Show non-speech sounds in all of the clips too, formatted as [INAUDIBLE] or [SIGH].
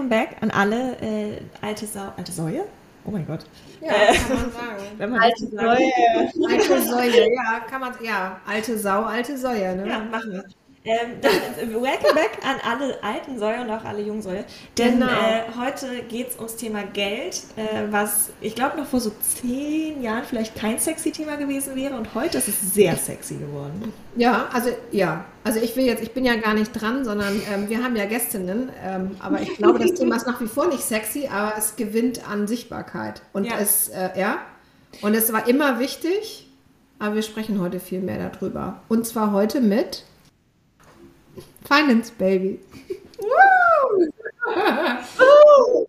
Welcome back an alle äh, alte Sau, alte Säue? Oh mein Gott. Ja, äh, kann man sagen. [LAUGHS] Wenn man alte Säue. Alte Säue, ja, kann man, ja, alte Sau, alte Säue, ne? Ja, machen wir. Ähm, dann, äh, welcome back an alle alten Säue und auch alle jungen Säue. Denn genau. äh, heute geht es ums Thema Geld, äh, was ich glaube noch vor so zehn Jahren vielleicht kein sexy Thema gewesen wäre und heute ist es sehr sexy geworden. Ja, also ja, also ich will jetzt, ich bin ja gar nicht dran, sondern ähm, wir haben ja Gästinnen, ähm, aber ich glaube, das Thema ist nach wie vor nicht sexy, aber es gewinnt an Sichtbarkeit und ja. es, äh, ja, und es war immer wichtig, aber wir sprechen heute viel mehr darüber. Und zwar heute mit Finance Baby. [LAUGHS]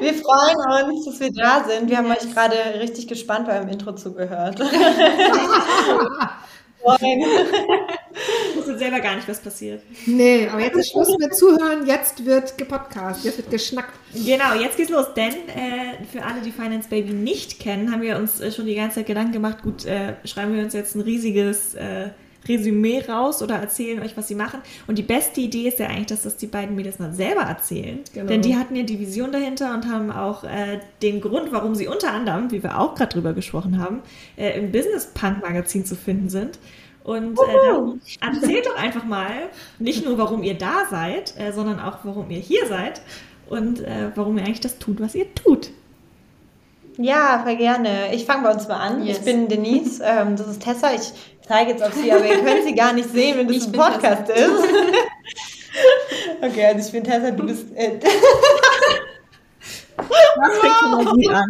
Wir freuen uns, dass wir da sind. Wir haben euch gerade richtig gespannt beim Intro zugehört. [LAUGHS] Ich wusste selber gar nicht, was passiert. Nee, aber jetzt ist Schluss mit Zuhören. Jetzt wird gepodcast, jetzt wird geschnackt. Genau, jetzt geht's los. Denn äh, für alle, die Finance Baby nicht kennen, haben wir uns äh, schon die ganze Zeit Gedanken gemacht. Gut, äh, schreiben wir uns jetzt ein riesiges äh, Resümee raus oder erzählen euch, was sie machen. Und die beste Idee ist ja eigentlich, dass das die beiden Mädels mal selber erzählen. Genau. Denn die hatten ja die Vision dahinter und haben auch äh, den Grund, warum sie unter anderem, wie wir auch gerade drüber gesprochen haben, äh, im Business Punk Magazin zu finden sind. Und äh, erzählt doch einfach mal, nicht nur, warum ihr da seid, äh, sondern auch, warum ihr hier seid und äh, warum ihr eigentlich das tut, was ihr tut. Ja, voll gerne. Ich fange bei uns mal an. Yes. Ich bin Denise, ähm, das ist Tessa. Ich zeige jetzt auf sie, aber ihr könnt sie gar nicht sehen, wenn das ich ein Podcast Tessa. ist. [LAUGHS] okay, also ich bin Tessa, du bist. Äh, [LAUGHS] wow.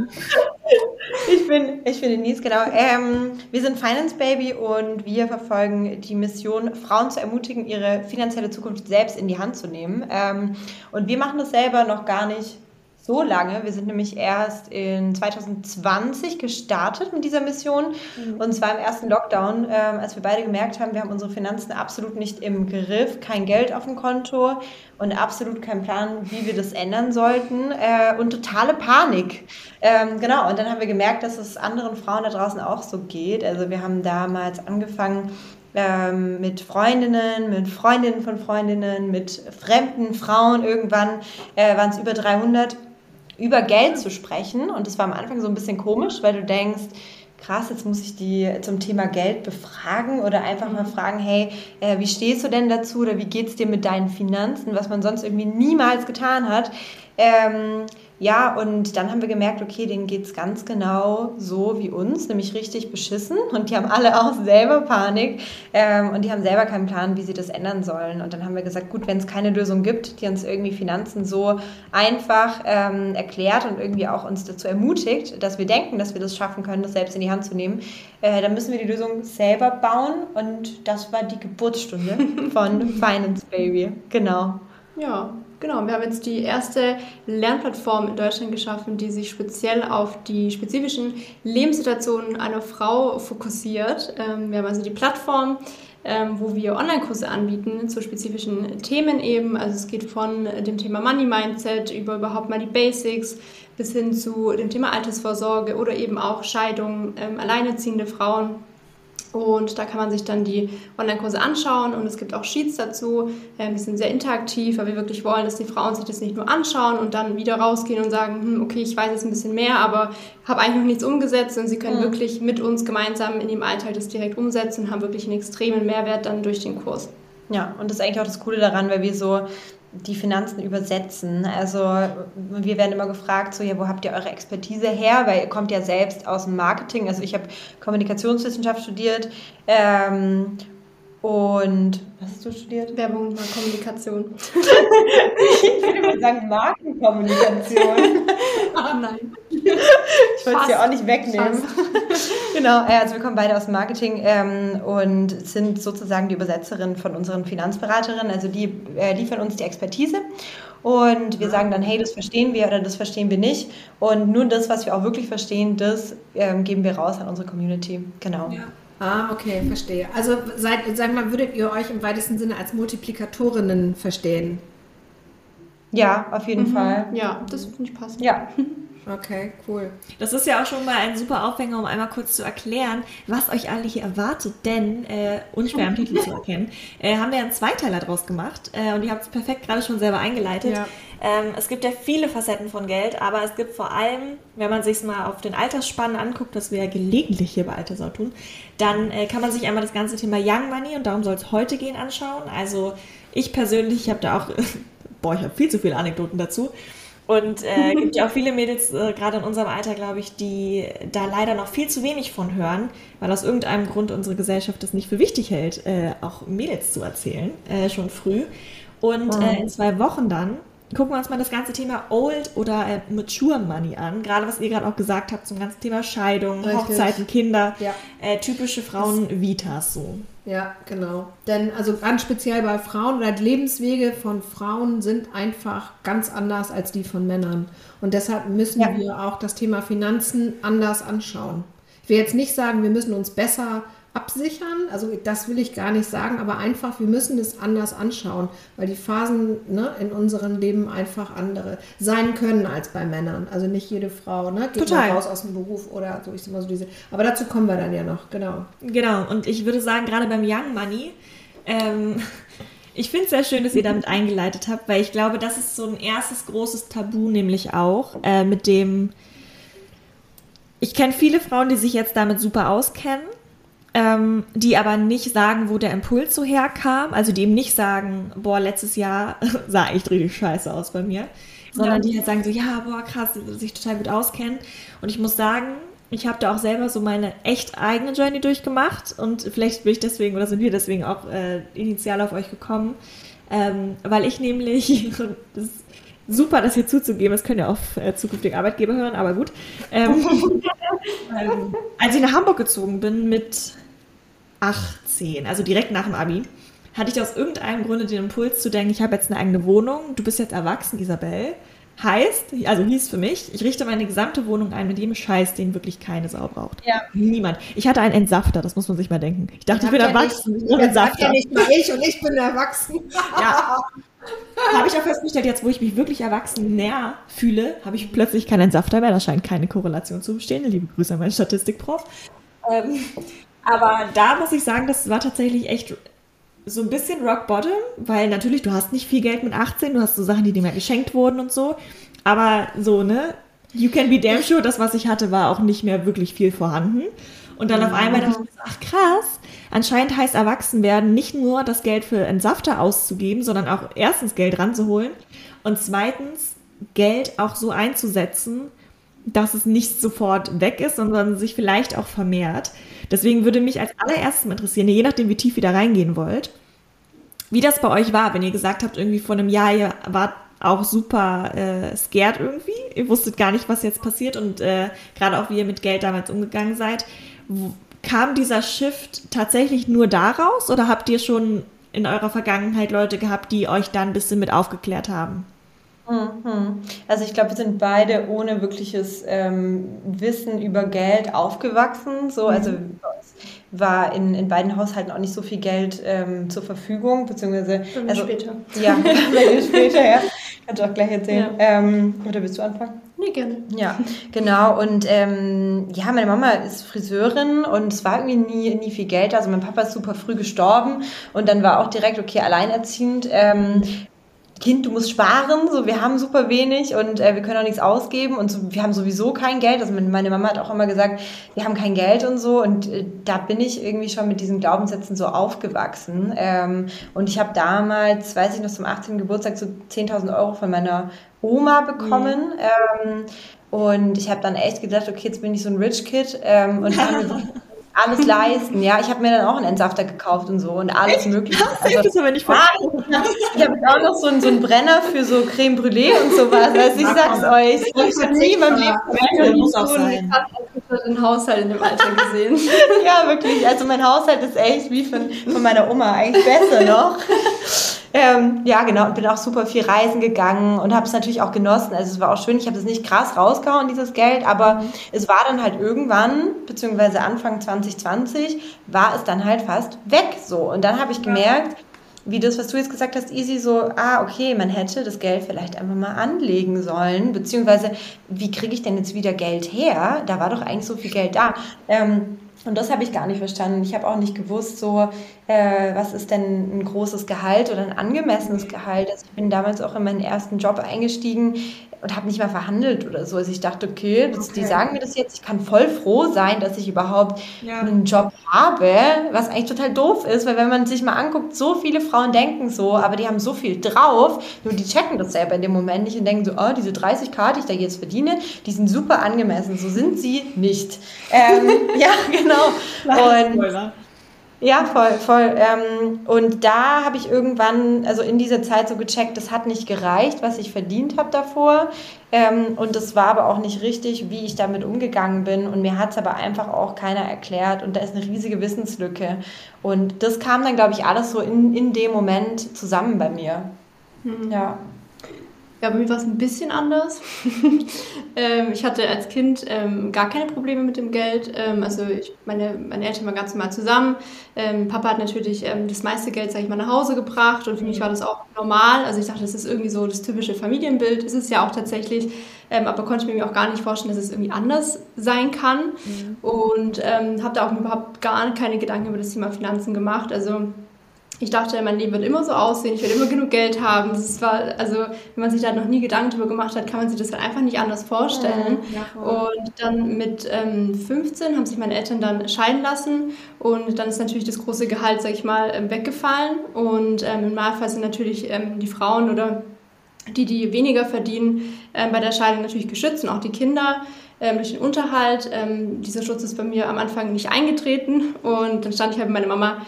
Ich bin, ich bin Denise, genau. Ähm, wir sind Finance Baby und wir verfolgen die Mission, Frauen zu ermutigen, ihre finanzielle Zukunft selbst in die Hand zu nehmen. Ähm, und wir machen das selber noch gar nicht so lange. Wir sind nämlich erst in 2020 gestartet mit dieser Mission. Mhm. Und zwar im ersten Lockdown, ähm, als wir beide gemerkt haben, wir haben unsere Finanzen absolut nicht im Griff, kein Geld auf dem Konto und absolut keinen Plan, wie wir das ändern sollten äh, und totale Panik. Ähm, genau, und dann haben wir gemerkt, dass es anderen Frauen da draußen auch so geht. Also wir haben damals angefangen, ähm, mit Freundinnen, mit Freundinnen von Freundinnen, mit fremden Frauen. Irgendwann äh, waren es über 300 über Geld zu sprechen. Und das war am Anfang so ein bisschen komisch, weil du denkst, krass, jetzt muss ich die zum Thema Geld befragen oder einfach mal mhm. fragen, hey, äh, wie stehst du denn dazu oder wie geht es dir mit deinen Finanzen, was man sonst irgendwie niemals getan hat. Ähm, ja, und dann haben wir gemerkt, okay, denen geht es ganz genau so wie uns, nämlich richtig beschissen. Und die haben alle auch selber Panik ähm, und die haben selber keinen Plan, wie sie das ändern sollen. Und dann haben wir gesagt, gut, wenn es keine Lösung gibt, die uns irgendwie Finanzen so einfach ähm, erklärt und irgendwie auch uns dazu ermutigt, dass wir denken, dass wir das schaffen können, das selbst in die Hand zu nehmen, äh, dann müssen wir die Lösung selber bauen. Und das war die Geburtsstunde [LAUGHS] von Finance Baby. Genau. Ja, Genau, wir haben jetzt die erste Lernplattform in Deutschland geschaffen, die sich speziell auf die spezifischen Lebenssituationen einer Frau fokussiert. Ähm, wir haben also die Plattform, ähm, wo wir Online-Kurse anbieten zu spezifischen Themen eben. Also es geht von dem Thema Money Mindset über überhaupt mal die Basics bis hin zu dem Thema Altersvorsorge oder eben auch Scheidung, ähm, alleinerziehende Frauen und da kann man sich dann die Online-Kurse anschauen und es gibt auch Sheets dazu. Ähm, die sind sehr interaktiv, weil wir wirklich wollen, dass die Frauen sich das nicht nur anschauen und dann wieder rausgehen und sagen, hm, okay, ich weiß jetzt ein bisschen mehr, aber habe eigentlich noch nichts umgesetzt und sie können mhm. wirklich mit uns gemeinsam in dem Alltag das direkt umsetzen und haben wirklich einen extremen Mehrwert dann durch den Kurs. Ja, und das ist eigentlich auch das Coole daran, weil wir so die Finanzen übersetzen. Also wir werden immer gefragt, so ja, wo habt ihr eure Expertise her? Weil ihr kommt ja selbst aus dem Marketing. Also ich habe Kommunikationswissenschaft studiert ähm, und was hast du studiert? Werbung und Kommunikation. ich würde mal sagen Markenkommunikation. Ach [LAUGHS] nein. Ich wollte es ja auch nicht wegnehmen. [LAUGHS] genau, äh, also wir kommen beide aus Marketing ähm, und sind sozusagen die Übersetzerin von unseren Finanzberaterinnen. Also die äh, liefern uns die Expertise und wir sagen dann, hey, das verstehen wir oder das verstehen wir nicht. Und nur das, was wir auch wirklich verstehen, das ähm, geben wir raus an unsere Community. Genau. Ja. Ah, okay, verstehe. Also seid, sag mal, würdet ihr euch im weitesten Sinne als Multiplikatorinnen verstehen? Ja, auf jeden mhm. Fall. Ja, das finde ich passend. Ja. Okay, cool. Das ist ja auch schon mal ein super Aufhänger, um einmal kurz zu erklären, was euch alle hier erwartet. Denn, äh, unschwer am [LAUGHS] Titel zu erkennen, äh, haben wir einen Zweiteiler draus gemacht. Äh, und ihr habt es perfekt gerade schon selber eingeleitet. Ja. Ähm, es gibt ja viele Facetten von Geld, aber es gibt vor allem, wenn man sich mal auf den Altersspannen anguckt, was wir ja gelegentlich hier bei Altersau tun, dann äh, kann man sich einmal das ganze Thema Young Money, und darum soll es heute gehen, anschauen. Also ich persönlich, ich habe da auch, [LAUGHS] boah, ich habe viel zu viele Anekdoten dazu. Und äh, [LAUGHS] gibt ja auch viele Mädels, äh, gerade in unserem Alter, glaube ich, die da leider noch viel zu wenig von hören, weil aus irgendeinem Grund unsere Gesellschaft es nicht für wichtig hält, äh, auch Mädels zu erzählen, äh, schon früh. Und wow. Äh, in zwei Wochen dann gucken wir uns mal das ganze Thema Old oder äh, Mature Money an. Gerade was ihr gerade auch gesagt habt zum ganzen Thema Scheidung, Richtig. Hochzeiten, Kinder, ja. typische Frauen-Vitas so. Ja, genau. Denn also ganz speziell bei Frauen oder Lebenswege von Frauen sind einfach ganz anders als die von Männern. Und deshalb müssen ja. wir auch das Thema Finanzen anders anschauen. Ich will jetzt nicht sagen, wir müssen uns besser absichern. Also das will ich gar nicht sagen, aber einfach, wir müssen es anders anschauen, weil die Phasen ne, in unserem Leben einfach andere sein können als bei Männern. Also nicht jede Frau ne, geht Total. raus aus dem Beruf oder so. Ich sag mal so diese. Aber dazu kommen wir dann ja noch, genau. Genau. Und ich würde sagen, gerade beim Young Money. Ähm, [LAUGHS] ich finde es sehr schön, dass ihr damit eingeleitet habt, weil ich glaube, das ist so ein erstes großes Tabu, nämlich auch äh, mit dem. Ich kenne viele Frauen, die sich jetzt damit super auskennen ähm, die aber nicht sagen, wo der Impuls so herkam. Also die eben nicht sagen, boah, letztes Jahr [LAUGHS] sah echt richtig scheiße aus bei mir. Sondern ja. die halt sagen so, ja, boah, krass, sich total gut auskennen. Und ich muss sagen, ich habe da auch selber so meine echt eigene Journey durchgemacht und vielleicht bin ich deswegen oder sind wir deswegen auch äh, initial auf euch gekommen, ähm, weil ich nämlich, [LAUGHS] das ist super, das hier zuzugeben, das können ja auch äh, zukünftige Arbeitgeber hören, aber gut, ähm, [LAUGHS] ähm, als ich nach Hamburg gezogen bin mit 18, also direkt nach dem Abi, hatte ich aus irgendeinem Grunde den Impuls zu denken, ich habe jetzt eine eigene Wohnung, du bist jetzt erwachsen, Isabel. Heißt, also hieß für mich, ich richte meine gesamte Wohnung ein mit jedem Scheiß, den wirklich keine Sau braucht. Ja. Niemand. Ich hatte einen Entsafter, das muss man sich mal denken. Ich dachte, ich bin ja erwachsen. Nicht, ich Entsafter. ja nicht mal ich und ich bin erwachsen. [LAUGHS] Ja. habe ich auch festgestellt, jetzt wo ich mich wirklich erwachsen näher fühle, habe ich plötzlich keinen Entsafter mehr. Da scheint keine Korrelation zu bestehen. Liebe Grüße an meinen Statistikprof. Ähm, aber da muss ich sagen, das war tatsächlich echt so ein bisschen Rock Bottom, weil natürlich, du hast nicht viel Geld mit 18, du hast so Sachen, die dir mal geschenkt wurden und so. Aber so, ne? You can be damn sure, das, was ich hatte, war auch nicht mehr wirklich viel vorhanden. Und dann auf einmal dachte ich, ach krass, anscheinend heißt erwachsen werden, nicht nur das Geld für Entsafter auszugeben, sondern auch erstens Geld ranzuholen und zweitens Geld auch so einzusetzen, dass es nicht sofort weg ist, sondern sich vielleicht auch vermehrt. Deswegen würde mich als allererstes interessieren, je nachdem, wie tief ihr da reingehen wollt, wie das bei euch war, wenn ihr gesagt habt, irgendwie vor einem Jahr, ihr wart auch super äh, scared irgendwie. Ihr wusstet gar nicht, was jetzt passiert und äh, gerade auch, wie ihr mit Geld damals umgegangen seid. Wo, kam dieser Shift tatsächlich nur daraus oder habt ihr schon in eurer Vergangenheit Leute gehabt, die euch dann ein bisschen mit aufgeklärt haben? Mhm. Also ich glaube, wir sind beide ohne wirkliches ähm, Wissen über Geld aufgewachsen. So, also mhm. war in, in beiden Haushalten auch nicht so viel Geld ähm, zur Verfügung, beziehungsweise also, später. Ja, [LAUGHS] später, ja. Kannst du auch gleich erzählen. Ja. Ähm, oder willst du anfangen? Nee, gerne. Ja, genau. Und ähm, ja, meine Mama ist Friseurin und es war irgendwie nie, nie viel Geld. Also mein Papa ist super früh gestorben und dann war auch direkt, okay, alleinerziehend. Ähm, Kind, du musst sparen, so wir haben super wenig und äh, wir können auch nichts ausgeben und so, wir haben sowieso kein Geld. Also meine Mama hat auch immer gesagt, wir haben kein Geld und so und äh, da bin ich irgendwie schon mit diesen Glaubenssätzen so aufgewachsen. Ähm, und ich habe damals, weiß ich noch, zum 18. Geburtstag so 10.000 Euro von meiner Oma bekommen. Mhm. Ähm, und ich habe dann echt gedacht, okay, jetzt bin ich so ein Rich Kid ähm, und [LAUGHS] habe alles [LAUGHS] leisten. Ja, ich habe mir dann auch einen Entsafter gekauft und so und alles Echt? mögliche. Also, das aber nicht ah, ich habe auch noch so einen, so einen Brenner für so Creme Brûlée und sowas. [LAUGHS] Also ich sag's euch, ich habe nie in meinem Leben muss auch sein. den Haushalt in dem Alter gesehen. [LAUGHS] ja, wirklich. Also mein Haushalt ist echt wie von, von meiner Oma, eigentlich besser noch. Ähm, ja, genau. Und bin auch super viel reisen gegangen und habe es natürlich auch genossen. Also es war auch schön. Ich habe es nicht krass rausgehauen, dieses Geld, aber mhm. es war dann halt irgendwann, beziehungsweise Anfang 2020, war es dann halt fast weg so. Und dann habe ich gemerkt, wie das, was du jetzt gesagt hast, easy so, ah, okay, man hätte das Geld vielleicht einfach mal anlegen sollen, beziehungsweise wie kriege ich denn jetzt wieder Geld her? Da war doch eigentlich so viel Geld da. Ähm, und das habe ich gar nicht verstanden. Ich habe auch nicht gewusst, so, äh, was ist denn ein großes Gehalt oder ein angemessenes Gehalt. Also ich bin damals auch in meinen ersten Job eingestiegen und habe nicht mal verhandelt oder so. Also ich dachte, okay, das, okay, die sagen mir das jetzt, ich kann voll froh sein, dass ich überhaupt ja. einen Job habe, was eigentlich total doof ist, weil wenn man sich mal anguckt, so viele Frauen denken so, aber die haben so viel drauf, nur die checken das selber in dem Moment nicht und denken so, oh, diese 30k, die ich da jetzt verdiene, die sind super angemessen. So sind sie nicht. Ähm, [LAUGHS] ja, genau. [LAUGHS] Und ja, voll, voll. Ähm, und da habe ich irgendwann, also in dieser Zeit so gecheckt, das hat nicht gereicht, was ich verdient habe davor. Ähm, und das war aber auch nicht richtig, wie ich damit umgegangen bin. Und mir hat es aber einfach auch keiner erklärt. Und da ist eine riesige Wissenslücke. Und das kam dann, glaube ich, alles so in, in dem Moment zusammen bei mir. Mhm. Ja. Ja, bei mir war es ein bisschen anders. [LAUGHS] ähm, ich hatte als Kind ähm, gar keine Probleme mit dem Geld. Ähm, also ich, meine, meine Eltern waren ganz normal zusammen. Ähm, Papa hat natürlich ähm, das meiste Geld, sage ich mal, nach Hause gebracht und für mich war das auch normal. Also ich dachte, das ist irgendwie so das typische Familienbild. Ist es ja auch tatsächlich, ähm, aber konnte ich mir auch gar nicht vorstellen, dass es irgendwie anders sein kann. Mhm. Und habe da auch überhaupt gar keine Gedanken über das Thema Finanzen gemacht. Also ich dachte, mein Leben wird immer so aussehen, ich werde immer genug Geld haben. Das war, also, wenn man sich da noch nie Gedanken darüber gemacht hat, kann man sich das halt einfach nicht anders vorstellen. Ja, und dann mit ähm, 15 haben sich meine Eltern dann scheiden lassen und dann ist natürlich das große Gehalt, sag ich mal, ähm, weggefallen. Und ähm, im Normalfall sind natürlich ähm, die Frauen oder die, die weniger verdienen, ähm, bei der Scheidung natürlich geschützt und auch die Kinder ähm, durch den Unterhalt. Ähm, dieser Schutz ist bei mir am Anfang nicht eingetreten und dann stand ich halt mit meiner Mama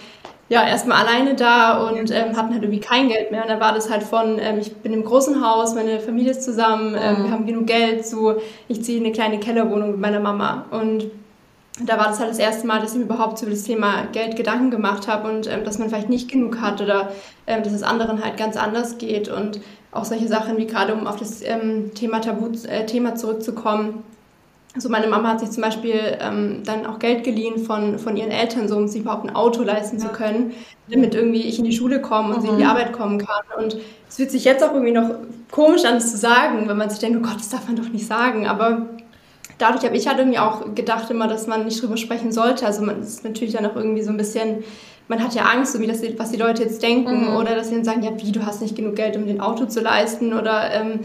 ja, erstmal alleine da und ähm, hatten halt irgendwie kein Geld mehr. Und dann war das halt von, ähm, ich bin im großen Haus, meine Familie ist zusammen, ähm, wir haben genug Geld, so ich ziehe eine kleine Kellerwohnung mit meiner Mama. Und da war das halt das erste Mal, dass ich mir überhaupt über das Thema Geld Gedanken gemacht habe und ähm, dass man vielleicht nicht genug hat oder ähm, dass es anderen halt ganz anders geht. Und auch solche Sachen wie gerade, um auf das ähm, Thema Tabu, äh, Thema zurückzukommen, also meine Mama hat sich zum Beispiel ähm, dann auch Geld geliehen von, von ihren Eltern, so um sich überhaupt ein Auto leisten ja. zu können, damit irgendwie ich in die Schule komme und mhm. sie in die mhm. Arbeit kommen kann. Und es fühlt sich jetzt auch irgendwie noch komisch an, das zu sagen, wenn man sich denkt, oh Gott, das darf man doch nicht sagen. Aber dadurch habe ich halt irgendwie auch gedacht immer, dass man nicht drüber sprechen sollte. Also man ist natürlich dann auch irgendwie so ein bisschen man hat ja Angst, so wie das, was die Leute jetzt denken, mhm. oder dass sie dann sagen, ja, wie, du hast nicht genug Geld, um den Auto zu leisten, oder ähm,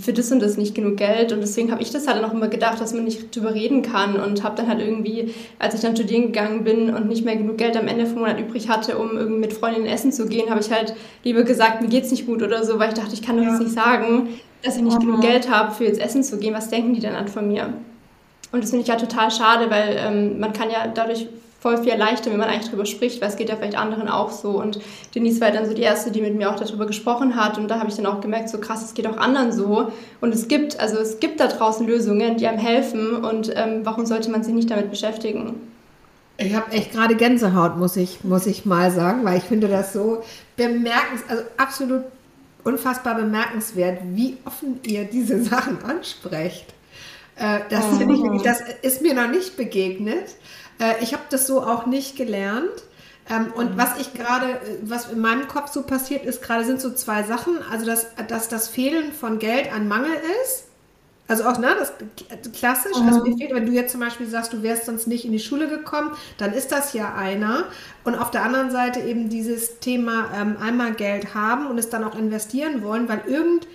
für das und das nicht genug Geld. Und deswegen habe ich das halt auch immer gedacht, dass man nicht drüber reden kann. Und habe dann halt irgendwie, als ich dann studieren gegangen bin und nicht mehr genug Geld am Ende vom Monat übrig hatte, um irgendwie mit Freundinnen essen zu gehen, habe ich halt lieber gesagt, mir geht's nicht gut oder so, weil ich dachte, ich kann doch ja. jetzt nicht sagen, dass ich nicht mhm. genug Geld habe, für jetzt essen zu gehen. Was denken die dann an von mir? Und das finde ich ja total schade, weil ähm, man kann ja dadurch voll viel erleichtern, wenn man eigentlich darüber spricht, weil es geht ja vielleicht anderen auch so. Und Denise war dann so die Erste, die mit mir auch darüber gesprochen hat. Und da habe ich dann auch gemerkt, so krass, es geht auch anderen so. Und es gibt, also es gibt da draußen Lösungen, die einem helfen. Und ähm, warum sollte man sich nicht damit beschäftigen? Ich habe echt gerade Gänsehaut, muss ich, muss ich mal sagen, weil ich finde das so bemerkenswert, also absolut unfassbar bemerkenswert, wie offen ihr diese [LAUGHS] Sachen ansprecht. Äh, das, oh. ich wirklich, das ist mir noch nicht begegnet. Äh, ich habe das so auch nicht gelernt. Ähm, und mhm. was ich gerade, äh, was in meinem Kopf so passiert ist, gerade sind so zwei Sachen. Also, dass, dass das Fehlen von Geld ein Mangel ist. Also auch, ne, das klassisch. Mhm. Also mir fehlt, wenn du jetzt zum Beispiel sagst, du wärst sonst nicht in die Schule gekommen, dann ist das ja einer. Und auf der anderen Seite eben dieses Thema ähm, einmal Geld haben und es dann auch investieren wollen, weil irgend,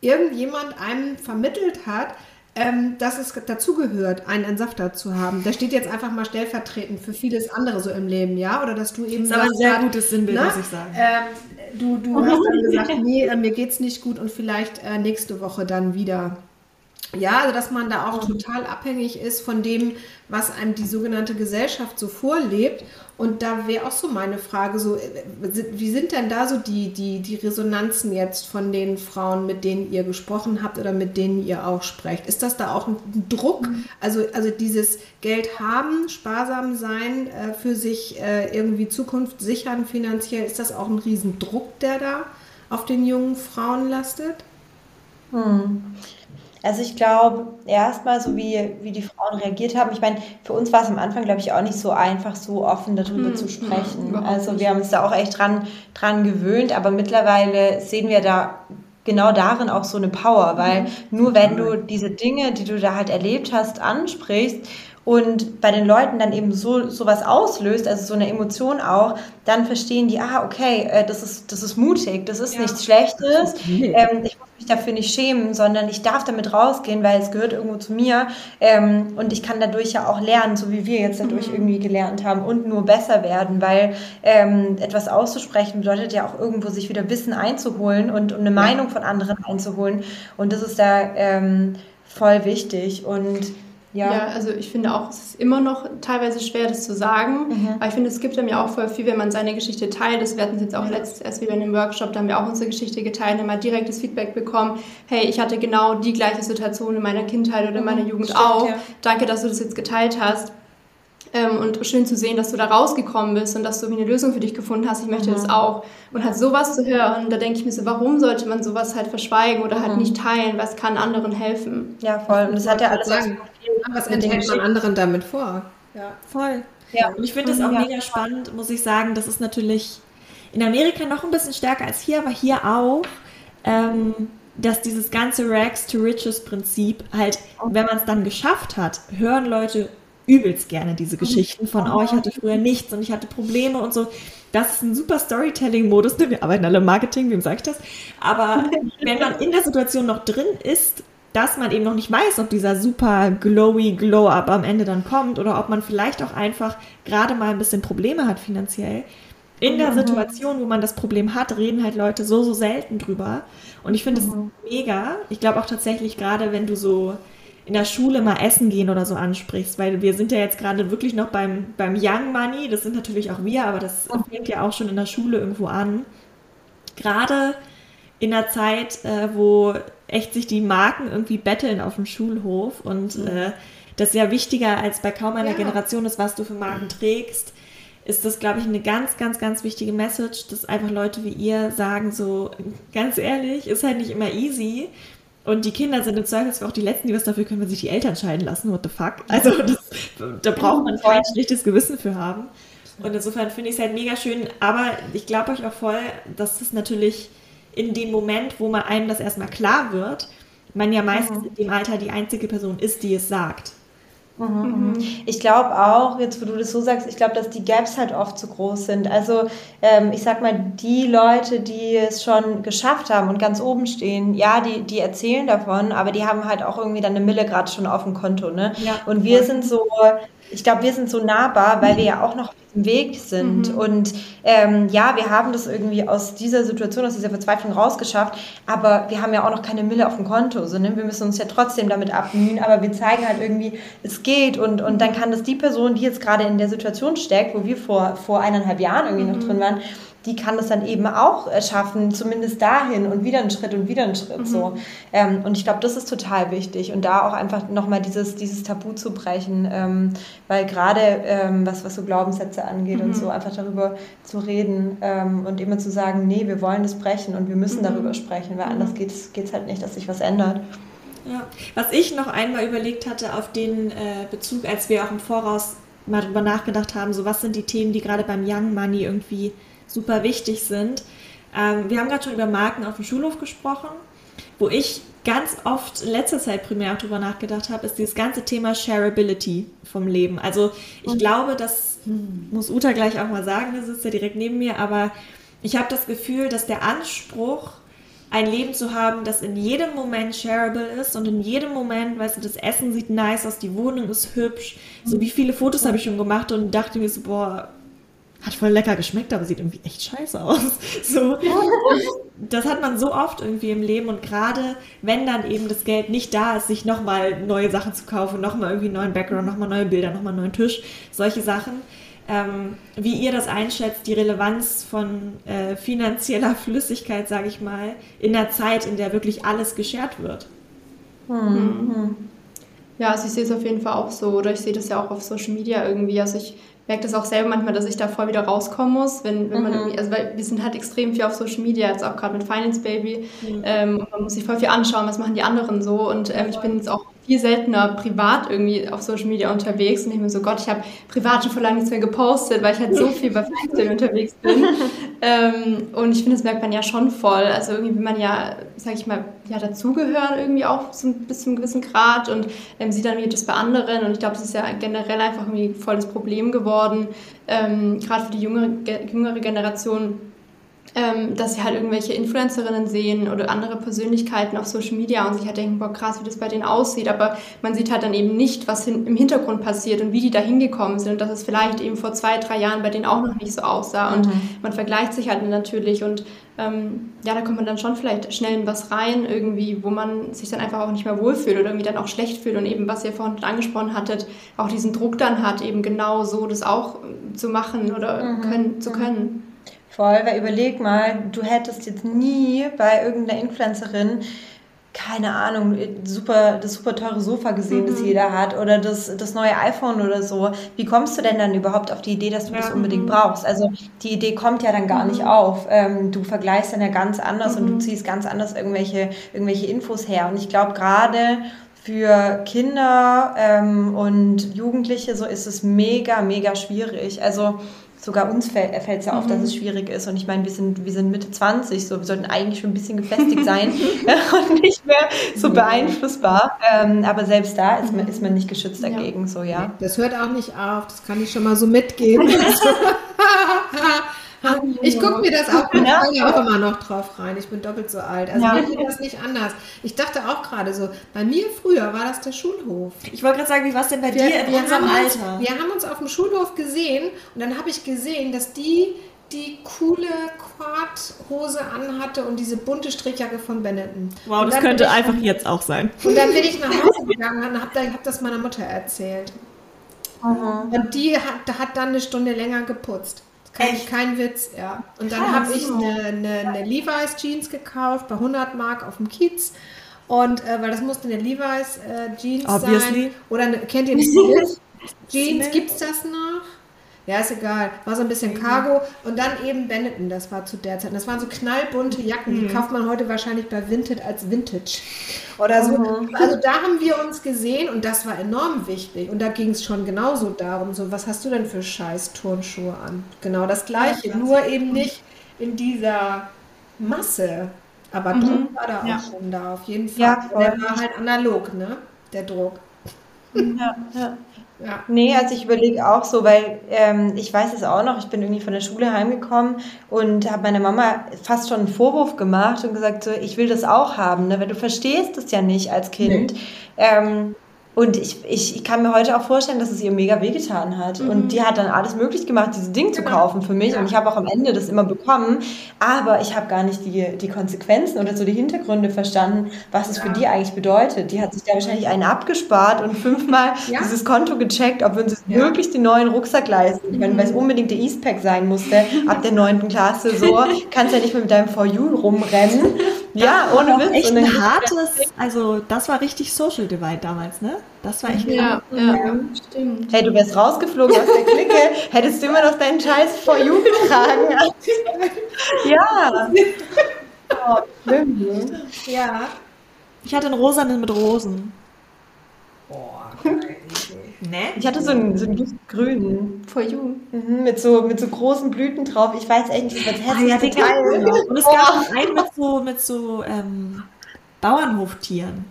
irgendjemand einem vermittelt hat, ähm, dass es dazugehört, einen Entsafter zu haben. Der steht jetzt einfach mal stellvertretend für vieles andere so im Leben, ja? Oder dass du eben. Das ist aber ein sehr gutes Sinnbild, ne? muss ich sagen. Ähm, du du hast dann [LAUGHS] gesagt, nee, äh, mir geht's nicht gut und vielleicht äh, nächste Woche dann wieder. Ja, also dass man da auch total abhängig ist von dem, was einem die sogenannte Gesellschaft so vorlebt. Und da wäre auch so meine Frage, so, äh, wie sind denn da so die, die, die Resonanzen jetzt von den Frauen, mit denen ihr gesprochen habt oder mit denen ihr auch sprecht? Ist das da auch ein Druck? Mhm. Also, also dieses Geld haben, sparsam sein, äh, für sich äh, irgendwie Zukunft sichern finanziell, ist das auch ein Riesendruck, der da auf den jungen Frauen lastet? Hm. Also ich glaube, erstmal so wie, wie die Frauen reagiert haben, ich meine, für uns war es am Anfang, glaube ich, auch nicht so einfach, so offen darüber mhm. zu sprechen. Also wir haben uns da auch echt dran, dran gewöhnt, aber mittlerweile sehen wir da genau darin auch so eine Power, weil nur wenn du diese Dinge, die du da halt erlebt hast, ansprichst und bei den Leuten dann eben so sowas auslöst, also so eine Emotion auch, dann verstehen die, ah, okay, äh, das ist, das ist mutig, das ist ja. nichts Schlechtes, ähm, ich muss mich dafür nicht schämen, sondern ich darf damit rausgehen, weil es gehört irgendwo zu mir. Ähm, und ich kann dadurch ja auch lernen, so wie wir jetzt dadurch mhm. irgendwie gelernt haben und nur besser werden, weil ähm, etwas auszusprechen bedeutet ja auch irgendwo sich wieder Wissen einzuholen und, und eine Meinung von anderen einzuholen. Und das ist da ähm, voll wichtig. Und ja. ja, also ich finde auch, es ist immer noch teilweise schwer, das zu sagen. Mhm. Aber ich finde, es gibt einem ja auch voll viel, wenn man seine Geschichte teilt. Das wir hatten jetzt auch letztes erst wieder in dem Workshop, da haben wir auch unsere Geschichte geteilt, haben mal direktes Feedback bekommen. Hey, ich hatte genau die gleiche Situation in meiner Kindheit oder in meiner mhm. Jugend Stimmt, auch. Ja. Danke, dass du das jetzt geteilt hast. Ähm, und schön zu sehen, dass du da rausgekommen bist und dass du eine Lösung für dich gefunden hast. Ich möchte mhm. das auch. Und halt sowas zu hören, da denke ich mir so, warum sollte man sowas halt verschweigen oder halt mhm. nicht teilen? Was kann anderen helfen? Ja, voll. Und das hat ja alles sagen. Was enthält man anderen damit vor? Ja, voll. Ja. Und ich finde das auch ja. mega spannend, muss ich sagen. Das ist natürlich in Amerika noch ein bisschen stärker als hier, aber hier auch. Ähm, dass dieses ganze Rags to Riches Prinzip halt, wenn man es dann geschafft hat, hören Leute übelst gerne diese Geschichten von, oh, ich hatte früher nichts und ich hatte Probleme und so. Das ist ein super Storytelling-Modus. Wir arbeiten alle im Marketing, wem sage ich das? Aber [LAUGHS] wenn man in der Situation noch drin ist, dass man eben noch nicht weiß, ob dieser super glowy Glow-Up am Ende dann kommt oder ob man vielleicht auch einfach gerade mal ein bisschen Probleme hat finanziell. In der mhm. Situation, wo man das Problem hat, reden halt Leute so, so selten drüber. Und ich finde es mhm. mega. Ich glaube auch tatsächlich, gerade wenn du so in der Schule mal essen gehen oder so ansprichst, weil wir sind ja jetzt gerade wirklich noch beim, beim Young Money, das sind natürlich auch wir, aber das fängt ja auch schon in der Schule irgendwo an. Gerade in der Zeit, äh, wo echt sich die Marken irgendwie betteln auf dem Schulhof und mhm. äh, das ja wichtiger als bei kaum einer ja. Generation ist, was du für Marken trägst, ist das, glaube ich, eine ganz, ganz, ganz wichtige Message, dass einfach Leute wie ihr sagen so, ganz ehrlich, ist halt nicht immer easy und die Kinder sind im Zweifelsfall auch die Letzten, die was dafür können, wenn sich die Eltern scheiden lassen. What the fuck? Also das, da braucht man kein schlechtes Gewissen für haben. Und insofern finde ich es halt mega schön. Aber ich glaube euch auch voll, dass es natürlich in dem Moment, wo man einem das erstmal klar wird, man ja meistens mhm. in dem Alter die einzige Person ist, die es sagt. Mhm, mhm. Ich glaube auch, jetzt wo du das so sagst, ich glaube, dass die Gaps halt oft zu groß sind. Also ähm, ich sag mal, die Leute, die es schon geschafft haben und ganz oben stehen, ja, die, die erzählen davon, aber die haben halt auch irgendwie dann eine Mille gerade schon auf dem Konto. Ne? Ja. Und wir sind so, ich glaube, wir sind so nahbar, weil wir ja auch noch Weg sind. Mhm. Und ähm, ja, wir haben das irgendwie aus dieser Situation, aus dieser Verzweiflung rausgeschafft, aber wir haben ja auch noch keine Mille auf dem Konto. So, ne? Wir müssen uns ja trotzdem damit abmühen, aber wir zeigen halt irgendwie, es geht. Und, und dann kann das die Person, die jetzt gerade in der Situation steckt, wo wir vor, vor eineinhalb Jahren irgendwie mhm. noch drin waren, die kann das dann eben auch schaffen, zumindest dahin und wieder einen Schritt und wieder einen Schritt mhm. so. Ähm, und ich glaube, das ist total wichtig und da auch einfach nochmal dieses, dieses Tabu zu brechen, ähm, weil gerade ähm, was, was so Glaubenssätze angeht mhm. und so, einfach darüber zu reden ähm, und immer zu sagen, nee, wir wollen das brechen und wir müssen mhm. darüber sprechen, weil anders mhm. geht es halt nicht, dass sich was ändert. Ja. Was ich noch einmal überlegt hatte auf den äh, Bezug, als wir auch im Voraus mal darüber nachgedacht haben, so was sind die Themen, die gerade beim Young Money irgendwie super wichtig sind. Ähm, wir haben gerade schon über Marken auf dem Schulhof gesprochen. Wo ich ganz oft in letzter Zeit primär auch darüber nachgedacht habe, ist dieses ganze Thema Shareability vom Leben. Also ich Und, glaube, das hm, muss Uta gleich auch mal sagen, das sitzt ja direkt neben mir, aber ich habe das Gefühl, dass der Anspruch, ein Leben zu haben, das in jedem Moment shareable ist und in jedem Moment, weißt du, das Essen sieht nice aus, die Wohnung ist hübsch. So wie viele Fotos habe ich schon gemacht und dachte mir so, boah, hat voll lecker geschmeckt, aber sieht irgendwie echt scheiße aus. [LAUGHS] So. Das hat man so oft irgendwie im Leben und gerade wenn dann eben das Geld nicht da ist, sich nochmal neue Sachen zu kaufen, nochmal irgendwie einen neuen Background, nochmal neue Bilder, nochmal einen neuen Tisch, solche Sachen. Ähm, wie ihr das einschätzt, die Relevanz von äh, finanzieller [LAUGHS] Flüssigkeit, sage ich mal, in der Zeit, in der wirklich alles geschert wird. Mhm. Ja, also ich sehe es auf jeden Fall auch so, oder ich sehe das ja auch auf Social Media irgendwie. Also ich merke das auch selber manchmal, dass ich da voll wieder rauskommen muss, wenn, wenn man mhm. irgendwie, also weil wir sind halt extrem viel auf Social Media, jetzt auch gerade mit Finance Baby, mhm. ähm, man muss sich voll viel anschauen, was machen die anderen so und ähm, ich bin jetzt auch viel seltener privat irgendwie auf Social Media unterwegs und ich mir so, Gott, ich habe privat schon vor langem nichts mehr gepostet, weil ich halt so viel bei Finance unterwegs bin. [LAUGHS] Ähm, und ich finde, das merkt man ja schon voll, also irgendwie will man ja, sag ich mal, ja dazugehören irgendwie auch so bis zu einem gewissen Grad und ähm, sieht dann wie das bei anderen. Und ich glaube, das ist ja generell einfach irgendwie voll das Problem geworden, ähm, gerade für die jüngere, jüngere Generation ähm, dass sie halt irgendwelche Influencerinnen sehen oder andere Persönlichkeiten auf Social Media und sich halt denken, boah krass, wie das bei denen aussieht, aber man sieht halt dann eben nicht, was hin, im Hintergrund passiert und wie die da hingekommen sind und dass es vielleicht eben vor zwei, drei Jahren bei denen auch noch nicht so aussah und mhm. man vergleicht sich halt natürlich und ähm, ja, da kommt man dann schon vielleicht schnell in was rein, irgendwie, wo man sich dann einfach auch nicht mehr wohlfühlt oder irgendwie dann auch schlecht fühlt und eben, was ihr vorhin angesprochen hattet, auch diesen Druck dann hat, eben genau so das auch zu machen oder mhm. können, zu mhm. können. Voll, weil überleg mal, du hättest jetzt nie bei irgendeiner Influencerin keine Ahnung, super, das super teure Sofa gesehen, mhm. das jeder hat oder das, das neue iPhone oder so. Wie kommst du denn dann überhaupt auf die Idee, dass du ja. das unbedingt brauchst? Also die Idee kommt ja dann gar mhm. nicht auf. Ähm, du vergleichst dann ja ganz anders mhm. und du mhm. ziehst ganz anders irgendwelche, irgendwelche Infos her. Und ich glaube gerade für Kinder ähm, und Jugendliche so ist es mega, mega schwierig. Also sogar uns fällt es ja auf, mhm. dass es schwierig ist. Und ich meine, wir sind, wir sind Mitte 20, so wir sollten eigentlich schon ein bisschen gefestigt sein [LAUGHS] und nicht mehr so beeinflussbar. Ähm, aber selbst da ist man, ist man nicht geschützt dagegen, ja. so ja. Das hört auch nicht auf, das kann ich schon mal so mitgeben. [LAUGHS] [LAUGHS] Ich gucke mir das auch, ja. auch immer noch drauf rein. Ich bin doppelt so alt. Also ja. mir geht das nicht anders. Ich dachte auch gerade so, bei mir früher war das der Schulhof. Ich wollte gerade sagen, wie war es denn bei wir, dir in unserem Alter? wir haben uns auf dem Schulhof gesehen und dann habe ich gesehen, dass die die coole Quad-Hose anhatte und diese bunte Strickjacke von Benetton. Wow, das könnte einfach jetzt auch sein. Und dann bin ich nach Hause [LAUGHS] gegangen und habe hab das meiner Mutter erzählt. Mhm. Und die hat, hat dann eine Stunde länger geputzt. Kein, kein Witz, ja. Und dann habe ich eine, eine, eine Levi's Jeans gekauft bei 100 Mark auf dem Kiez. Und äh, weil das musste eine Levi's äh, Jeans Obviously. sein. Oder eine, kennt ihr die Jeans? [LAUGHS] Gibt es das noch? Ja, ist egal. War so ein bisschen Cargo. Und dann eben Benetton, das war zu der Zeit. Und das waren so knallbunte Jacken, die mhm. kauft man heute wahrscheinlich bei Vinted als Vintage. Oder so. Mhm. Also da haben wir uns gesehen und das war enorm wichtig. Und da ging es schon genauso darum, so, was hast du denn für scheiß Turnschuhe an? Genau das Gleiche, ja, nur eben nicht in dieser Masse. Aber mhm. Druck war da auch ja. schon da, auf jeden Fall. Ja, der war halt analog, ne? Der Druck. Ja, ja. Ja. Nee, also ich überlege auch so, weil ähm, ich weiß es auch noch, ich bin irgendwie von der Schule heimgekommen und habe meiner Mama fast schon einen Vorwurf gemacht und gesagt, so, ich will das auch haben, ne? weil du verstehst das ja nicht als Kind. Nee. Ähm, und ich, ich, ich kann mir heute auch vorstellen, dass es ihr mega wehgetan hat. Mhm. Und die hat dann alles möglich gemacht, dieses Ding zu kaufen für mich. Ja. Und ich habe auch am Ende das immer bekommen. Aber ich habe gar nicht die, die Konsequenzen oder so die Hintergründe verstanden, was es ja. für die eigentlich bedeutet. Die hat sich da wahrscheinlich einen abgespart und fünfmal [LAUGHS] ja. dieses Konto gecheckt, ob wir uns wirklich den neuen Rucksack leisten können, mhm. weil es unbedingt der Eastpack sein musste. Ab der neunten Klasse so. [LAUGHS] Kannst ja nicht mehr mit deinem For You rumrennen. [LAUGHS] Ja, ohne Witz. Echt ein hartes, also das war richtig Social Divide damals, ne? Das war echt ja, ja, ja, stimmt. Hey, du wärst rausgeflogen aus der Clique, [LAUGHS] hättest du immer noch deinen Scheiß For You getragen. [LAUGHS] ja. Oh, schlimm. Ja. Ich hatte einen rosanen mit Rosen. Boah, ne? Ich hatte so einen, so einen grünen. For you. Mhm, mit, so, mit so großen Blüten drauf. Ich weiß echt nicht, was hässlich ah, ja, Teil. Und es gab noch einen mit so, mit so ähm, Bauernhoftieren.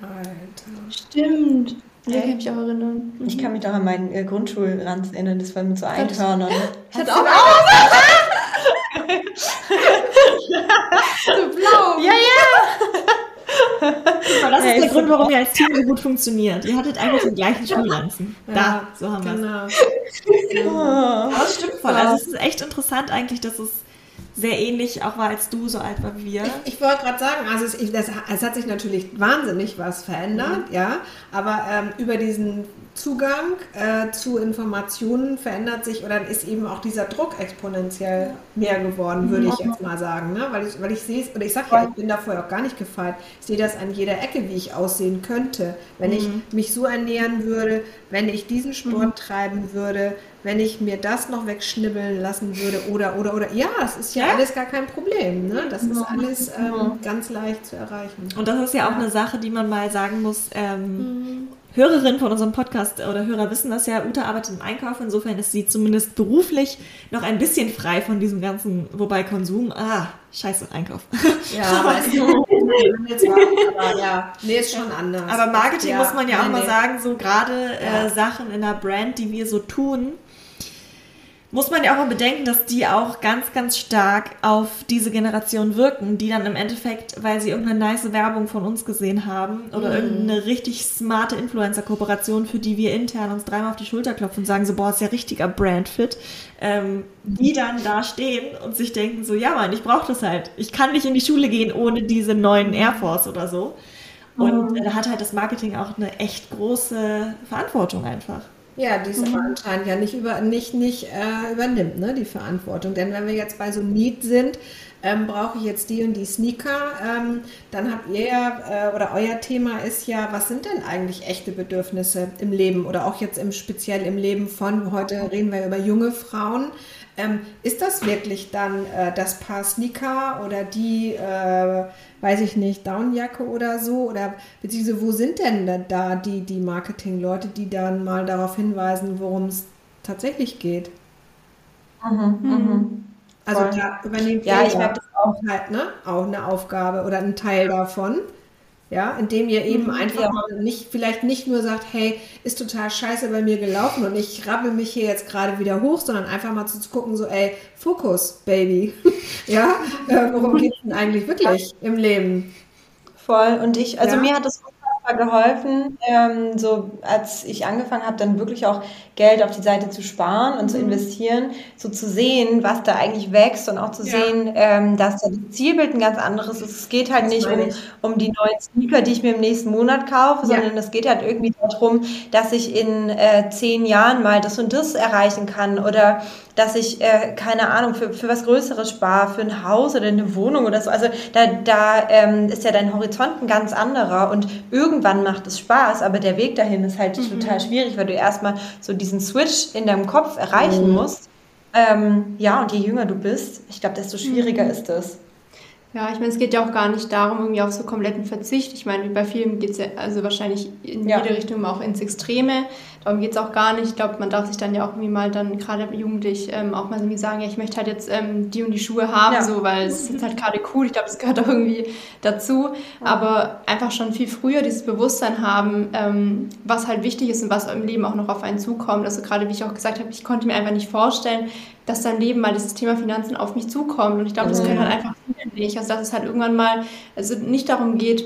Alter. Stimmt. Ja, kann mich auch erinnern. Mhm. Ich kann mich auch an meinen äh, Grundschulranz erinnern, das war mit so Einhörnern. Ich hatte auch auch So [LAUGHS] blau. Ja, ja. Das ist der Grund, warum ihr als Team so gut funktioniert. Ihr hattet einfach den gleichen Schulranzen. Da, so haben wir genau. Ja. Das stimmt voll. Also es ist echt interessant eigentlich, dass es sehr ähnlich auch war, als du so alt war wie wir. Ich, ich wollte gerade sagen, also es, das, es, hat sich natürlich wahnsinnig was verändert, mhm. ja, aber ähm, über diesen Zugang äh, zu Informationen verändert sich oder ist eben auch dieser Druck exponentiell mehr geworden, würde ich jetzt mal sagen. Ne? Weil ich, weil ich sehe es, oder ich sage ja, ich bin da vorher auch gar nicht gefeit. Ich sehe das an jeder Ecke, wie ich aussehen könnte, wenn mhm. ich mich so ernähren würde, wenn ich diesen Sport mhm. treiben würde, wenn ich mir das noch wegschnibbeln lassen würde oder, oder, oder. Ja, es ist ja, alles gar kein Problem. Ne? Das ist alles ähm, ganz leicht zu erreichen. Und das ist ja auch eine Sache, die man mal sagen muss. Ähm, mhm Hörerinnen von unserem Podcast oder Hörer wissen das ja, Uta arbeitet im Einkauf, insofern ist sie zumindest beruflich noch ein bisschen frei von diesem ganzen, wobei Konsum, ah, scheiße, Einkauf. Ja, [LAUGHS] weißt du, [LAUGHS] aber ja, nee, ist schon anders. Aber Marketing ja, muss man ja auch nee, mal sagen, so gerade ja. äh, Sachen in der Brand, die wir so tun, muss man ja auch mal bedenken, dass die auch ganz, ganz stark auf diese Generation wirken, die dann im Endeffekt, weil sie irgendeine nice Werbung von uns gesehen haben oder mm. irgendeine richtig smarte Influencer-Kooperation, für die wir intern uns dreimal auf die Schulter klopfen und sagen so, boah, ist ja richtiger Brandfit, ähm, die dann da stehen und sich denken so, ja Mann, ich brauche das halt. Ich kann nicht in die Schule gehen ohne diese neuen Air Force oder so. Und mm. da hat halt das Marketing auch eine echt große Verantwortung einfach. Ja, die es mhm. anscheinend ja nicht, über, nicht, nicht äh, übernimmt, ne, die Verantwortung. Denn wenn wir jetzt bei so Need sind, ähm, brauche ich jetzt die und die Sneaker, ähm, dann habt ihr ja, äh, oder euer Thema ist ja, was sind denn eigentlich echte Bedürfnisse im Leben oder auch jetzt im speziell im Leben von, heute reden wir über junge Frauen. Ähm, ist das wirklich dann äh, das Paar Sneaker oder die äh, weiß ich nicht, Downjacke oder so? Oder beziehungsweise wo sind denn da die, die Marketingleute, die dann mal darauf hinweisen, worum es tatsächlich geht? Mhm, mhm. Also Voll. da übernehmt ja, ihr ich ja auch halt ne, auch eine Aufgabe oder einen Teil davon. Ja, indem ihr eben mhm, einfach ja. mal nicht, vielleicht nicht nur sagt, hey, ist total scheiße bei mir gelaufen und ich rabbel mich hier jetzt gerade wieder hoch, sondern einfach mal zu, zu gucken, so, ey, Fokus, Baby. [LAUGHS] ja, äh, worum geht es denn eigentlich wirklich im Leben? Voll. Und ich, also ja. mir hat das geholfen, ähm, so als ich angefangen habe, dann wirklich auch Geld auf die Seite zu sparen und mhm. zu investieren, so zu sehen, was da eigentlich wächst und auch zu ja. sehen, ähm, dass da das Zielbild ein ganz anderes ist. Es geht halt das nicht um, um die neuen Sneaker, die ich mir im nächsten Monat kaufe, ja. sondern es geht halt irgendwie darum, dass ich in äh, zehn Jahren mal das und das erreichen kann oder dass ich, äh, keine Ahnung, für, für was Größeres spare, für ein Haus oder eine Wohnung oder so. Also da, da ähm, ist ja dein Horizont ein ganz anderer und irgendwann macht es Spaß, aber der Weg dahin ist halt mhm. total schwierig, weil du erstmal so diesen Switch in deinem Kopf erreichen mhm. musst. Ähm, ja, und je jünger du bist, ich glaube, desto schwieriger mhm. ist es. Ja, ich meine, es geht ja auch gar nicht darum, irgendwie auf so kompletten Verzicht. Ich meine, bei vielen geht es ja also wahrscheinlich in ja. jede Richtung auch ins Extreme. Darum geht es auch gar nicht. Ich glaube, man darf sich dann ja auch irgendwie mal dann gerade jugendlich ähm, auch mal irgendwie sagen, ja, ich möchte halt jetzt ähm, die und die Schuhe haben, ja. so, weil es ist halt gerade cool. Ich glaube, das gehört auch irgendwie dazu. Aber einfach schon viel früher dieses Bewusstsein haben, ähm, was halt wichtig ist und was im Leben auch noch auf einen zukommt. Also gerade wie ich auch gesagt habe, ich konnte mir einfach nicht vorstellen, dass dein Leben mal dieses Thema Finanzen auf mich zukommt. Und ich glaube, das können halt einfach viele nicht. Also dass es halt irgendwann mal, also nicht darum geht,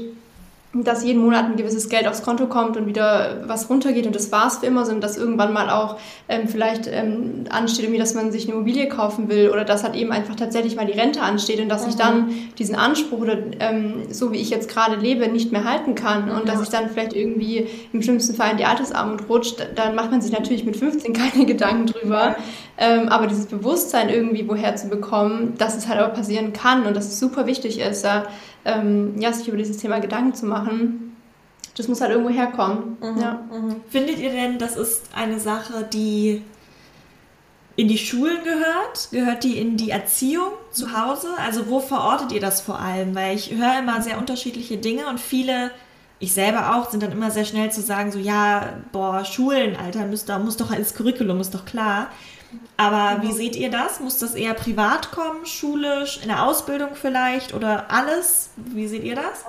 dass jeden Monat ein gewisses Geld aufs Konto kommt und wieder was runtergeht und das war's für immer, sondern dass irgendwann mal auch ähm, vielleicht ähm, ansteht, irgendwie, dass man sich eine Immobilie kaufen will oder dass halt eben einfach tatsächlich mal die Rente ansteht und dass mhm. ich dann diesen Anspruch oder ähm, so wie ich jetzt gerade lebe nicht mehr halten kann und ja. dass ich dann vielleicht irgendwie im schlimmsten Fall in die Altersarmut rutscht, dann macht man sich natürlich mit 15 [LAUGHS] keine Gedanken drüber. Ähm, aber dieses Bewusstsein irgendwie woher zu bekommen, dass es halt auch passieren kann und dass es super wichtig ist, da ähm, ja, sich über dieses Thema Gedanken zu machen. Das muss halt irgendwo herkommen. Mhm, ja. mhm. Findet ihr denn, das ist eine Sache, die in die Schulen gehört? Gehört die in die Erziehung zu Hause? Also wo verortet ihr das vor allem? Weil ich höre immer sehr unterschiedliche Dinge und viele, ich selber auch, sind dann immer sehr schnell zu sagen, so ja, boah, Schulen, Alter, muss, da muss doch ins Curriculum, ist doch klar. Aber wie seht ihr das? Muss das eher privat kommen, schulisch, in der Ausbildung vielleicht oder alles? Wie seht ihr das?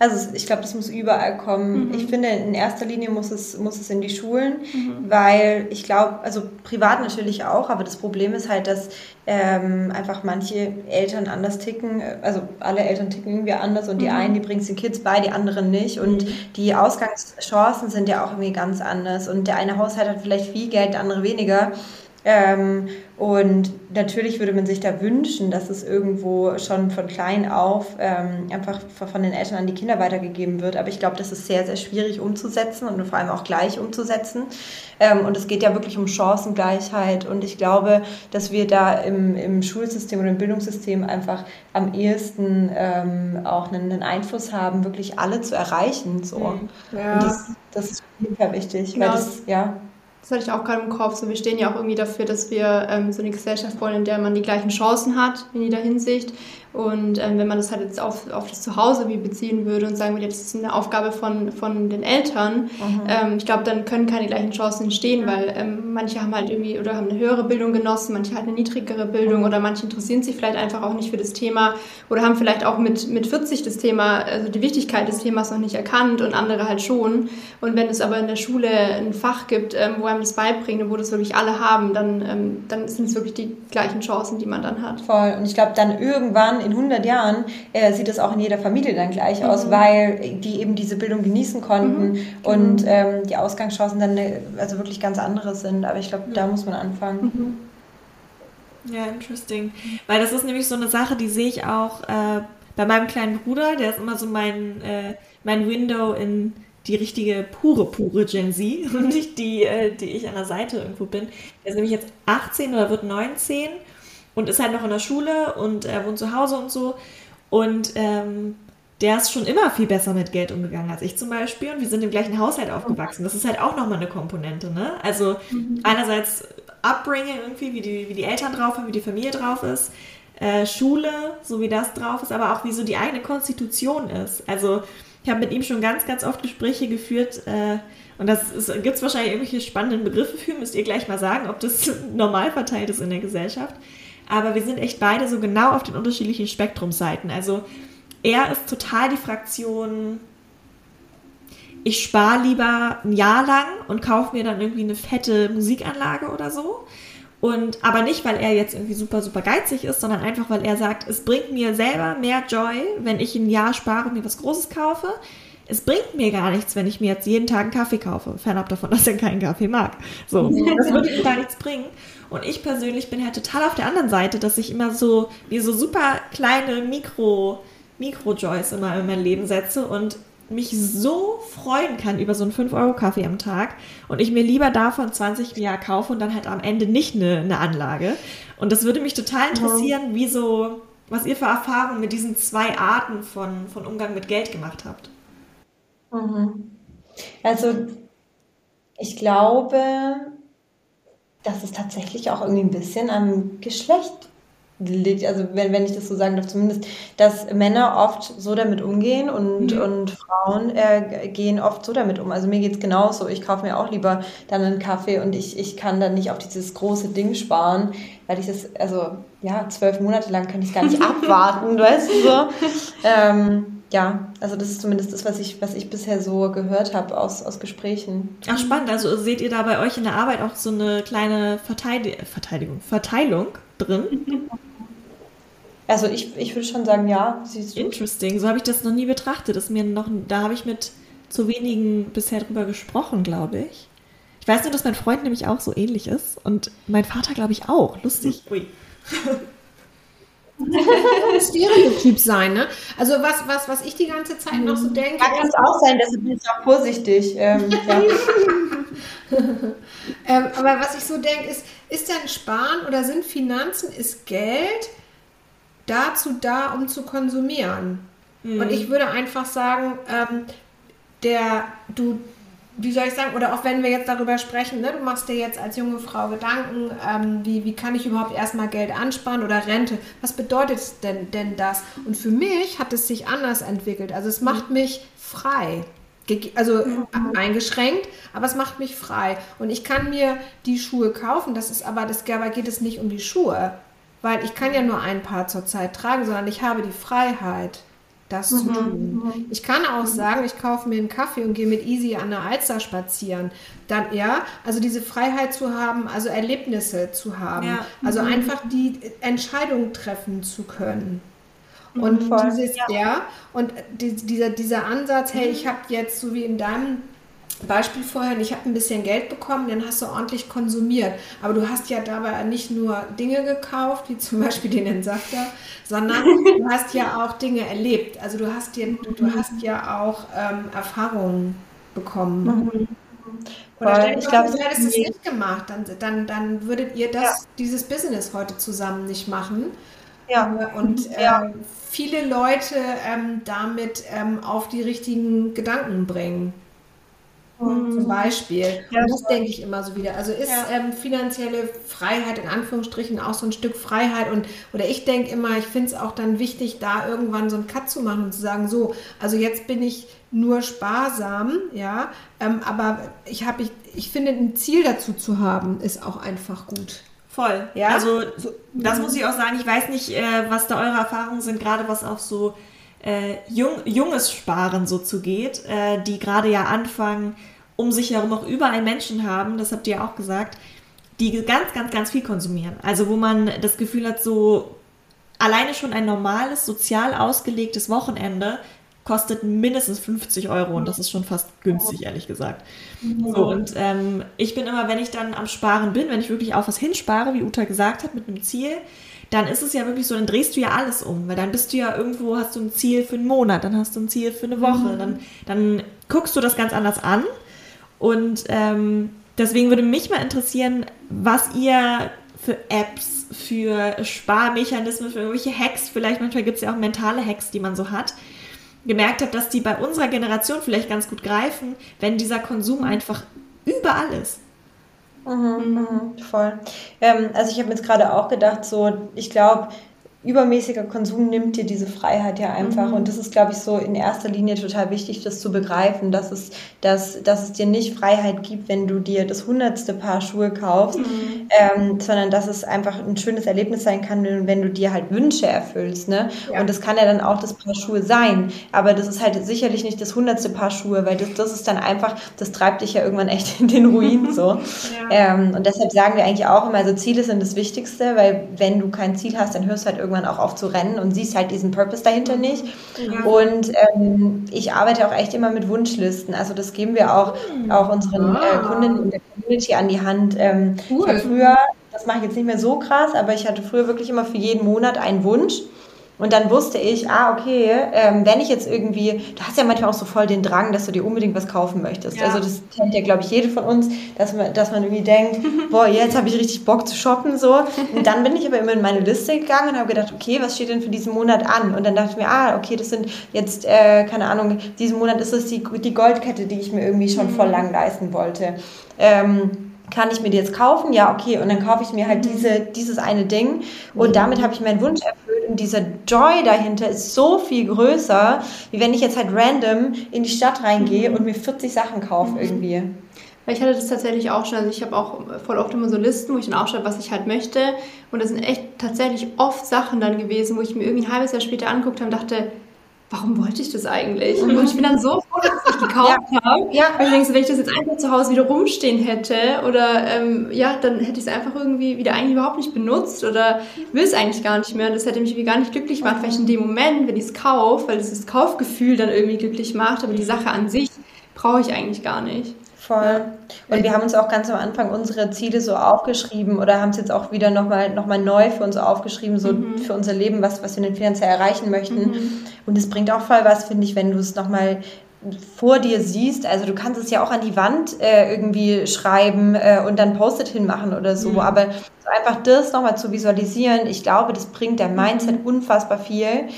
Also ich glaube, das muss überall kommen. Mhm. Ich finde, in erster Linie muss es, muss es in die Schulen, mhm. weil ich glaube, also privat natürlich auch, aber das Problem ist halt, dass ähm, einfach manche Eltern anders ticken. Also alle Eltern ticken irgendwie anders und die mhm. einen, die bringen es den Kids bei, die anderen nicht. Und mhm. die Ausgangschancen sind ja auch irgendwie ganz anders. Und der eine Haushalt hat vielleicht viel Geld, der andere weniger. Ähm, und natürlich würde man sich da wünschen, dass es irgendwo schon von klein auf ähm, einfach von den Eltern an die Kinder weitergegeben wird. Aber ich glaube, das ist sehr, sehr schwierig umzusetzen und vor allem auch gleich umzusetzen. Ähm, und es geht ja wirklich um Chancengleichheit. Und ich glaube, dass wir da im, im Schulsystem oder im Bildungssystem einfach am ehesten ähm, auch einen, einen, Einfluss haben, wirklich alle zu erreichen. So. Mhm. Ja. Und das, das ist super wichtig. Genau. Weil das, ja. Das hatte ich auch gerade im Kopf. So, wir stehen ja auch irgendwie dafür, dass wir ähm, so eine Gesellschaft wollen, in der man die gleichen Chancen hat in jeder Hinsicht. Und ähm, wenn man das halt jetzt auf, auf das Zuhause wie beziehen würde und sagen würde, das ist eine Aufgabe von, von den Eltern, mhm. ähm, ich glaube, dann können keine gleichen Chancen entstehen, weil ähm, manche haben halt irgendwie oder haben eine höhere Bildung genossen, manche halt eine niedrigere Bildung mhm. oder manche interessieren sich vielleicht einfach auch nicht für das Thema oder haben vielleicht auch mit, mit 40 das Thema, also die Wichtigkeit des Themas noch nicht erkannt und andere halt schon. Und wenn es aber in der Schule ein Fach gibt, ähm, wo einem das beibringt und wo das wirklich alle haben, dann, ähm, dann sind es wirklich die gleichen Chancen, die man dann hat. Voll. Und ich glaube, dann irgendwann in 100 Jahren äh, sieht es auch in jeder Familie dann gleich mhm. aus, weil die eben diese Bildung genießen konnten mhm. und mhm. ähm, die Ausgangschancen dann äh, also wirklich ganz andere sind. Aber ich glaube, da muss man anfangen. Mhm. Ja, interesting. Weil das ist nämlich so eine Sache, die sehe ich auch äh, bei meinem kleinen Bruder. Der ist immer so mein, äh, mein Window in die richtige pure, pure Gen Z [LAUGHS] und nicht die, äh, die ich an der Seite irgendwo bin. Der ist nämlich jetzt 18 oder wird 19 und ist halt noch in der Schule und er wohnt zu Hause und so. Und ähm, der ist schon immer viel besser mit Geld umgegangen als ich zum Beispiel. Und wir sind im gleichen Haushalt aufgewachsen. Das ist halt auch nochmal eine Komponente, ne? Also mhm. einerseits Upbringing irgendwie, wie die, wie die Eltern drauf haben, wie die Familie drauf ist. Äh, Schule, so wie das drauf ist, aber auch wie so die eigene Konstitution ist. Also ich habe mit ihm schon ganz, ganz oft Gespräche geführt. Äh, und das gibt es wahrscheinlich irgendwelche spannenden Begriffe für, müsst ihr gleich mal sagen, ob das [LAUGHS] normal verteilt ist in der Gesellschaft aber wir sind echt beide so genau auf den unterschiedlichen Spektrumseiten. Also er ist total die Fraktion, ich spare lieber ein Jahr lang und kaufe mir dann irgendwie eine fette Musikanlage oder so. Und aber nicht, weil er jetzt irgendwie super, super geizig ist, sondern einfach, weil er sagt, es bringt mir selber mehr Joy, wenn ich ein Jahr spare und mir was Großes kaufe. Es bringt mir gar nichts, wenn ich mir jetzt jeden Tag einen Kaffee kaufe. Fernab davon, dass er keinen Kaffee mag. So, das würde ihm gar nichts bringen. Und ich persönlich bin halt total auf der anderen Seite, dass ich immer so wie so super kleine Mikro, Mikro-Joys immer in mein Leben setze und mich so freuen kann über so einen 5-Euro-Kaffee am Tag und ich mir lieber davon 20 im Jahr kaufe und dann halt am Ende nicht eine, eine Anlage. Und das würde mich total interessieren, wie so, was ihr für Erfahrungen mit diesen zwei Arten von, von Umgang mit Geld gemacht habt. Mhm. Also, ich glaube, dass es tatsächlich auch irgendwie ein bisschen am Geschlecht liegt. Also wenn, wenn ich das so sagen darf, zumindest, dass Männer oft so damit umgehen und, mhm. und Frauen äh, gehen oft so damit um. Also mir geht es genauso. Ich kaufe mir auch lieber dann einen Kaffee und ich, ich kann dann nicht auf dieses große Ding sparen, weil ich das, also ja, zwölf Monate lang kann ich gar nicht [LAUGHS] abwarten, weißt du so. Ähm, ja, also das ist zumindest das, was ich, was ich bisher so gehört habe aus, aus Gesprächen. Ach, spannend. Also seht ihr da bei euch in der Arbeit auch so eine kleine Verteidig Verteidigung, Verteilung drin? [LAUGHS] Also ich, ich würde schon sagen, ja. Siehst du. Interesting. So habe ich das noch nie betrachtet. Das mir noch, da habe ich mit zu wenigen bisher drüber gesprochen, glaube ich. Ich weiß nur, dass mein Freund nämlich auch so ähnlich ist und mein Vater, glaube ich, auch. Lustig. Ui. [LAUGHS] [LAUGHS] Stereotyp sein, ne? Also was, was, was ich die ganze Zeit noch so denke. Ja, kann es auch sein, deshalb bin ich auch vorsichtig. Ähm, ja. [LAUGHS] ähm, aber was ich so denke, ist, ist denn Sparen oder sind Finanzen, ist Geld dazu da, um zu konsumieren? Mhm. Und ich würde einfach sagen, ähm, der, du, wie soll ich sagen, oder auch wenn wir jetzt darüber sprechen, ne, du machst dir jetzt als junge Frau Gedanken, ähm, wie, wie kann ich überhaupt erstmal Geld ansparen oder Rente? Was bedeutet denn, denn das? Und für mich hat es sich anders entwickelt. Also es macht mich frei. Also mhm. eingeschränkt, aber es macht mich frei. Und ich kann mir die Schuhe kaufen, das ist aber, das, dabei geht es nicht um die Schuhe, weil ich kann ja nur ein Paar zur Zeit tragen, sondern ich habe die Freiheit das mhm. zu tun. Mhm. Ich kann auch sagen, ich kaufe mir einen Kaffee und gehe mit Easy an der Alster spazieren. Dann, ja, also diese Freiheit zu haben, also Erlebnisse zu haben. Ja. Also mhm. einfach die Entscheidung treffen zu können. Und Voll. dieses, ja. ja, und dieser, dieser Ansatz, hey, ich habe jetzt, so wie in deinem Beispiel vorhin, ich habe ein bisschen Geld bekommen, dann hast du ordentlich konsumiert. Aber du hast ja dabei nicht nur Dinge gekauft, wie zum [LAUGHS] Beispiel den Entsafter, sondern du hast ja auch Dinge erlebt. Also du hast, dir, du, du hast ja auch ähm, Erfahrungen bekommen. Mhm. Oder ich glaube, du hättest es nicht gemacht, dann, dann, dann würdet ihr das, ja. dieses Business heute zusammen nicht machen. Ja. Und äh, ja. viele Leute ähm, damit ähm, auf die richtigen Gedanken bringen. Mhm. Zum Beispiel. Ja, und das denke ich immer so wieder. Also ist ja. ähm, finanzielle Freiheit in Anführungsstrichen auch so ein Stück Freiheit und oder ich denke immer, ich finde es auch dann wichtig, da irgendwann so einen Cut zu machen und zu sagen, so, also jetzt bin ich nur sparsam, ja, ähm, aber ich habe, ich, ich finde, ein Ziel dazu zu haben, ist auch einfach gut. Voll. Ja. Also das muss ich auch sagen. Ich weiß nicht, äh, was da eure Erfahrungen sind, gerade was auch so äh, jung, junges Sparen so zugeht, äh, die gerade ja anfangen, um sich herum auch überall Menschen haben, das habt ihr ja auch gesagt, die ganz, ganz, ganz viel konsumieren. Also wo man das Gefühl hat, so alleine schon ein normales, sozial ausgelegtes Wochenende kostet mindestens 50 Euro und das ist schon fast günstig, ehrlich gesagt. So, und ähm, ich bin immer, wenn ich dann am Sparen bin, wenn ich wirklich auf was hinspare, wie Uta gesagt hat, mit einem Ziel, dann ist es ja wirklich so, dann drehst du ja alles um, weil dann bist du ja irgendwo, hast du ein Ziel für einen Monat, dann hast du ein Ziel für eine Woche, mhm. dann, dann guckst du das ganz anders an und ähm, deswegen würde mich mal interessieren, was ihr für Apps, für Sparmechanismen, für irgendwelche Hacks, vielleicht manchmal gibt es ja auch mentale Hacks, die man so hat, gemerkt habt, dass die bei unserer Generation vielleicht ganz gut greifen, wenn dieser Konsum einfach überall ist. Mhm, mhm, voll. Ähm, also ich habe mir jetzt gerade auch gedacht, so, ich glaube, übermäßiger Konsum nimmt dir diese Freiheit ja einfach. Mhm. Und das ist, glaube ich, so in erster Linie total wichtig, das zu begreifen, dass es, dass, dass es dir nicht Freiheit gibt, wenn du dir das hundertste Paar Schuhe kaufst, mhm. ähm, sondern dass es einfach ein schönes Erlebnis sein kann, wenn du dir halt Wünsche erfüllst. Ne? Ja. Und das kann ja dann auch das Paar Schuhe sein. Aber das ist halt sicherlich nicht das hundertste Paar Schuhe, weil das, das ist dann einfach, das treibt dich ja irgendwann echt in den Ruin [LAUGHS] so. ja. ähm, und deshalb sagen wir eigentlich auch immer, also Ziele sind das Wichtigste, weil wenn du kein Ziel hast, dann hörst du halt irgendwann irgendwann auch auf zu rennen und siehst halt diesen Purpose dahinter nicht. Ja. Und ähm, ich arbeite auch echt immer mit Wunschlisten. Also das geben wir auch, auch unseren äh, Kundinnen in der Community an die Hand. Ähm, cool. Ich früher, das mache ich jetzt nicht mehr so krass, aber ich hatte früher wirklich immer für jeden Monat einen Wunsch. Und dann wusste ich, ah, okay, ähm, wenn ich jetzt irgendwie, du hast ja manchmal auch so voll den Drang, dass du dir unbedingt was kaufen möchtest. Ja. Also das kennt ja, glaube ich, jede von uns, dass man, dass man irgendwie denkt, [LAUGHS] boah, jetzt habe ich richtig Bock zu shoppen so. Und dann bin ich aber immer in meine Liste gegangen und habe gedacht, okay, was steht denn für diesen Monat an? Und dann dachte ich mir, ah, okay, das sind jetzt, äh, keine Ahnung, diesen Monat ist es die, die Goldkette, die ich mir irgendwie schon mhm. voll lang leisten wollte. Ähm, kann ich mir die jetzt kaufen? Ja, okay. Und dann kaufe ich mir halt mhm. diese, dieses eine Ding und mhm. damit habe ich meinen Wunsch erfüllt. Dieser Joy dahinter ist so viel größer, wie wenn ich jetzt halt random in die Stadt reingehe mhm. und mir 40 Sachen kaufe irgendwie. Weil ich hatte das tatsächlich auch schon. Also ich habe auch voll oft immer so Listen, wo ich dann aufschreibe, was ich halt möchte. Und das sind echt tatsächlich oft Sachen dann gewesen, wo ich mir irgendwie ein halbes Jahr später angeguckt habe und dachte, warum wollte ich das eigentlich? Mhm. Und [LAUGHS] ich bin dann so froh, dass ich gekauft ja. habe. Ja. Weil ich denke, wenn ich das jetzt einfach zu Hause wieder rumstehen hätte oder ähm, ja, dann hätte ich es einfach irgendwie wieder eigentlich überhaupt nicht benutzt oder will es eigentlich gar nicht mehr. Und das hätte mich irgendwie gar nicht glücklich gemacht, vielleicht in dem Moment, wenn ich es kaufe, weil es das Kaufgefühl dann irgendwie glücklich macht, aber die Sache an sich brauche ich eigentlich gar nicht. Voll. Und wir haben uns auch ganz am Anfang unsere Ziele so aufgeschrieben oder haben es jetzt auch wieder nochmal noch mal neu für uns aufgeschrieben, so mhm. für unser Leben, was, was wir denn finanziell erreichen möchten. Mhm. Und es bringt auch voll was, finde ich, wenn du es nochmal vor dir siehst, also du kannst es ja auch an die Wand äh, irgendwie schreiben äh, und dann Post-it hinmachen oder so, mhm. aber so einfach das nochmal zu visualisieren, ich glaube, das bringt der Mindset mhm. unfassbar viel.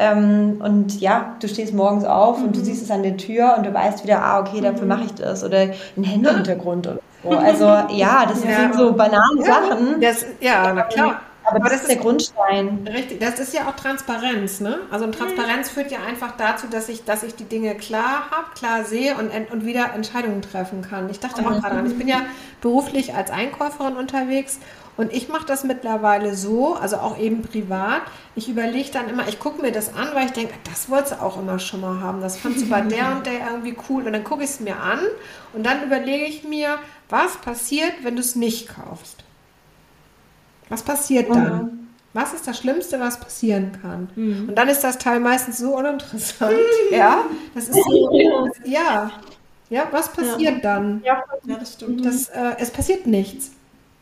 Ähm, und ja, du stehst morgens auf mhm. und du mhm. siehst es an der Tür und du weißt wieder, ah, okay, dafür mhm. mache ich das. Oder ein Händehintergrund oder so. [LAUGHS] Also ja, das ja. sind so banale ja. Sachen. Das, ja, na klar. Aber das, Aber das ist der Grundstein. Richtig, das ist ja auch Transparenz, ne? Also und Transparenz mhm. führt ja einfach dazu, dass ich, dass ich die Dinge klar habe, klar sehe und, und wieder Entscheidungen treffen kann. Ich dachte auch gerade an, ich bin ja beruflich als Einkäuferin unterwegs Und ich mache das mittlerweile so, also auch eben privat. Ich überlege dann immer, ich gucke mir das an, weil ich denke, das wolltest du auch immer schon mal haben. Das fandst du bei der [LAUGHS] und der irgendwie cool. Und dann gucke ich es mir an und dann überlege ich mir, was passiert, wenn du es nicht kaufst. Was passiert dann? Mhm. Was ist das Schlimmste, was passieren kann? Mhm. Und dann ist das Teil meistens so uninteressant. [LAUGHS] ja, das ist so, ja. Ja, was passiert ja. dann? Ja, das stimmt. Das, äh, es passiert nichts.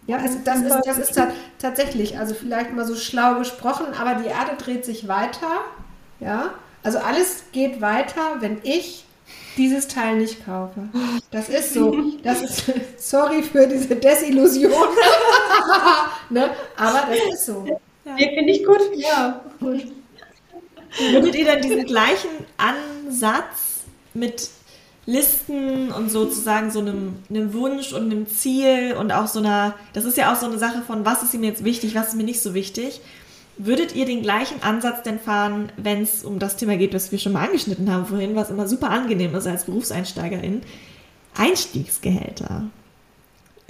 Ja, es, das, ist, das ist tatsächlich, also vielleicht mal so schlau gesprochen, aber die Erde dreht sich weiter. Ja, also alles geht weiter, wenn ich dieses Teil nicht kaufe. Das ist so. Das ist, [LAUGHS] sorry für diese Desillusion. [LAUGHS] ne? Aber das ist so. Ja. Finde ich gut. Ja, gut. Würdet ihr dann diesen gleichen Ansatz mit Listen und sozusagen so einem, einem, Wunsch und einem Ziel und auch so einer, das ist ja auch so eine Sache von, was ist ihm jetzt wichtig, was ist mir nicht so wichtig. Würdet ihr den gleichen Ansatz denn fahren, wenn es um das Thema geht, was wir schon mal angeschnitten haben vorhin, was immer super angenehm ist als Berufseinsteigerin? Einstiegsgehälter.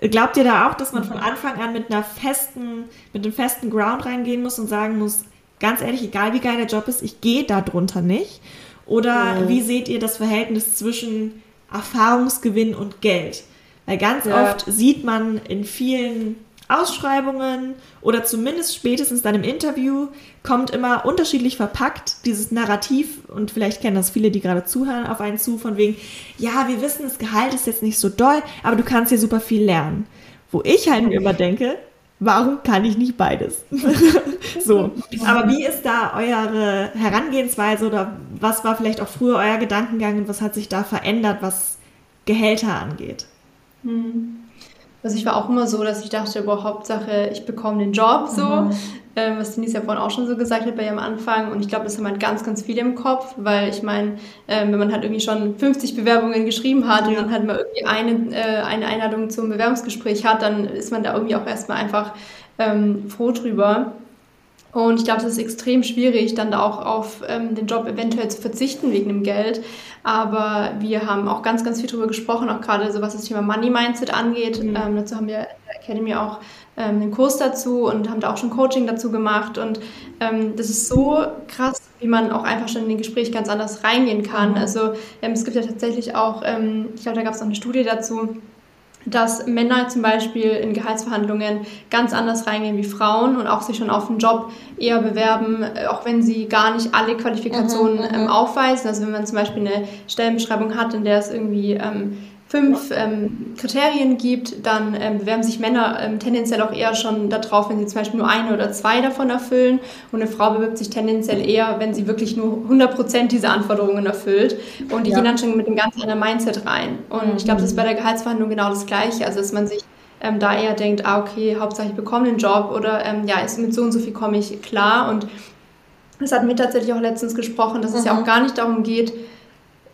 Glaubt ihr da auch, dass man von Anfang an mit einer festen, mit einem festen Ground reingehen muss und sagen muss, ganz ehrlich, egal wie geil der Job ist, ich gehe da drunter nicht? Oder mhm. wie seht ihr das Verhältnis zwischen Erfahrungsgewinn und Geld? Weil ganz ja. oft sieht man in vielen Ausschreibungen oder zumindest spätestens dann im Interview kommt immer unterschiedlich verpackt dieses Narrativ und vielleicht kennen das viele, die gerade zuhören, auf einen zu von wegen, ja, wir wissen, das Gehalt ist jetzt nicht so doll, aber du kannst hier super viel lernen. Wo ich halt immer denke, warum kann ich nicht beides? [LAUGHS] so. Aber wie ist da eure Herangehensweise oder was war vielleicht auch früher euer Gedankengang und was hat sich da verändert, was Gehälter angeht? Hm. Also ich war auch immer so, dass ich dachte, boah, Hauptsache, ich bekomme den Job so, mhm. ähm, was Denise ja vorhin auch schon so gesagt hat bei ihrem Anfang. Und ich glaube, das haben halt ganz, ganz viele im Kopf, weil ich meine, ähm, wenn man halt irgendwie schon 50 Bewerbungen geschrieben hat ja. und dann halt mal irgendwie eine, äh, eine Einladung zum Bewerbungsgespräch hat, dann ist man da irgendwie auch erstmal einfach ähm, froh drüber. Und ich glaube, es ist extrem schwierig, dann da auch auf ähm, den Job eventuell zu verzichten wegen dem Geld. Aber wir haben auch ganz, ganz viel darüber gesprochen, auch gerade so was das Thema Money Mindset angeht. Mhm. Ähm, dazu haben wir in der Academy auch ähm, einen Kurs dazu und haben da auch schon Coaching dazu gemacht. Und ähm, das ist so krass, wie man auch einfach schon in den Gespräch ganz anders reingehen kann. Mhm. Also ähm, es gibt ja tatsächlich auch, ähm, ich glaube, da gab es auch eine Studie dazu, dass Männer zum Beispiel in Gehaltsverhandlungen ganz anders reingehen wie Frauen und auch sich schon auf einen Job eher bewerben, äh, auch wenn sie gar nicht alle Qualifikationen mhm, ähm, mhm. aufweisen. Also wenn man zum Beispiel eine Stellenbeschreibung hat, in der es irgendwie ähm, fünf ähm, Kriterien gibt, dann ähm, bewerben sich Männer ähm, tendenziell auch eher schon darauf, wenn sie zum Beispiel nur eine oder zwei davon erfüllen. Und eine Frau bewirbt sich tendenziell eher, wenn sie wirklich nur 100 Prozent dieser Anforderungen erfüllt. Und die ja. gehen dann schon mit einem ganz anderen Mindset rein. Und mhm. ich glaube, das ist bei der Gehaltsverhandlung genau das Gleiche. Also, dass man sich ähm, da eher denkt, ah, okay, Hauptsache ich bekomme einen Job oder ähm, ja, ist, mit so und so viel komme ich klar. Und das hat mir tatsächlich auch letztens gesprochen, dass mhm. es ja auch gar nicht darum geht,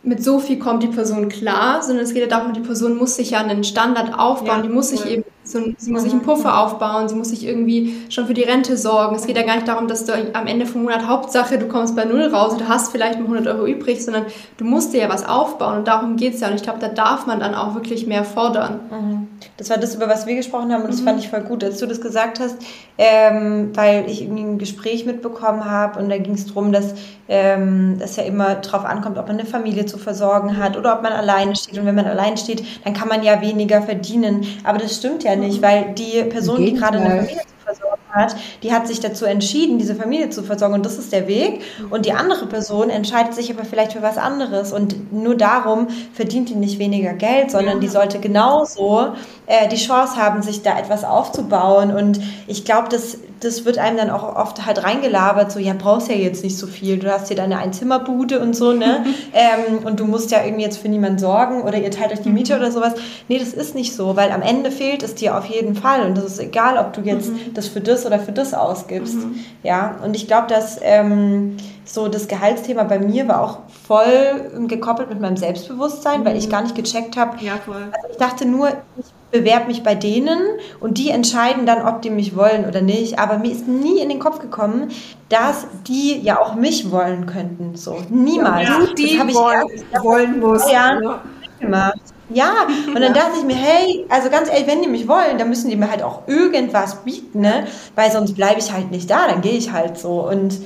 mit so viel kommt die Person klar, sondern es geht ja darum, die Person muss sich ja einen Standard aufbauen, ja, die muss cool. sich eben so, sie muss sich einen Puffer aufbauen, sie muss sich irgendwie schon für die Rente sorgen. Es geht ja gar nicht darum, dass du am Ende vom Monat Hauptsache, du kommst bei Null raus, du hast vielleicht mal 100 Euro übrig, sondern du musst dir ja was aufbauen und darum geht es ja. Und ich glaube, da darf man dann auch wirklich mehr fordern. Mhm. Das war das, über was wir gesprochen haben und das mhm. fand ich voll gut, als du das gesagt hast, ähm, weil ich irgendwie ein Gespräch mitbekommen habe und da ging es darum, dass ähm, es ja immer darauf ankommt, ob man eine Familie zu versorgen hat oder ob man alleine steht. Und wenn man allein steht, dann kann man ja weniger verdienen. Aber das stimmt ja nicht, weil die Person, die gerade eine Familie zu versorgen hat, die hat sich dazu entschieden, diese Familie zu versorgen. Und das ist der Weg. Und die andere Person entscheidet sich aber vielleicht für was anderes. Und nur darum verdient die nicht weniger Geld, sondern die sollte genauso äh, die Chance haben, sich da etwas aufzubauen. Und ich glaube, das, das wird einem dann auch oft halt reingelabert, so, ja, brauchst ja jetzt nicht so viel. Du hast hier deine Einzimmerbude und so, ne? [LAUGHS] ähm, und du musst ja irgendwie jetzt für niemanden sorgen oder ihr teilt euch die Miete oder sowas. Nee, das ist nicht so, weil am Ende fehlt es dir auf jeden Fall. Und das ist egal, ob du jetzt mhm. das für das oder für das ausgibst. Mhm. Ja, und ich glaube, dass ähm, so das Gehaltsthema bei mir war auch voll gekoppelt mit meinem Selbstbewusstsein, mhm. weil ich mhm. gar nicht gecheckt habe. Ja, voll. Also ich dachte nur, ich bewerbe mich bei denen und die entscheiden dann, ob die mich wollen oder nicht. Aber mir ist nie in den Kopf gekommen, dass die ja auch mich wollen könnten. So niemals. Ja, die das ich wollen, wollen musst. Ja. gemacht. Ja, und dann dachte ich mir, hey, also ganz ehrlich, wenn die mich wollen, dann müssen die mir halt auch irgendwas bieten, ne? Weil sonst bleibe ich halt nicht da, dann gehe ich halt so. Und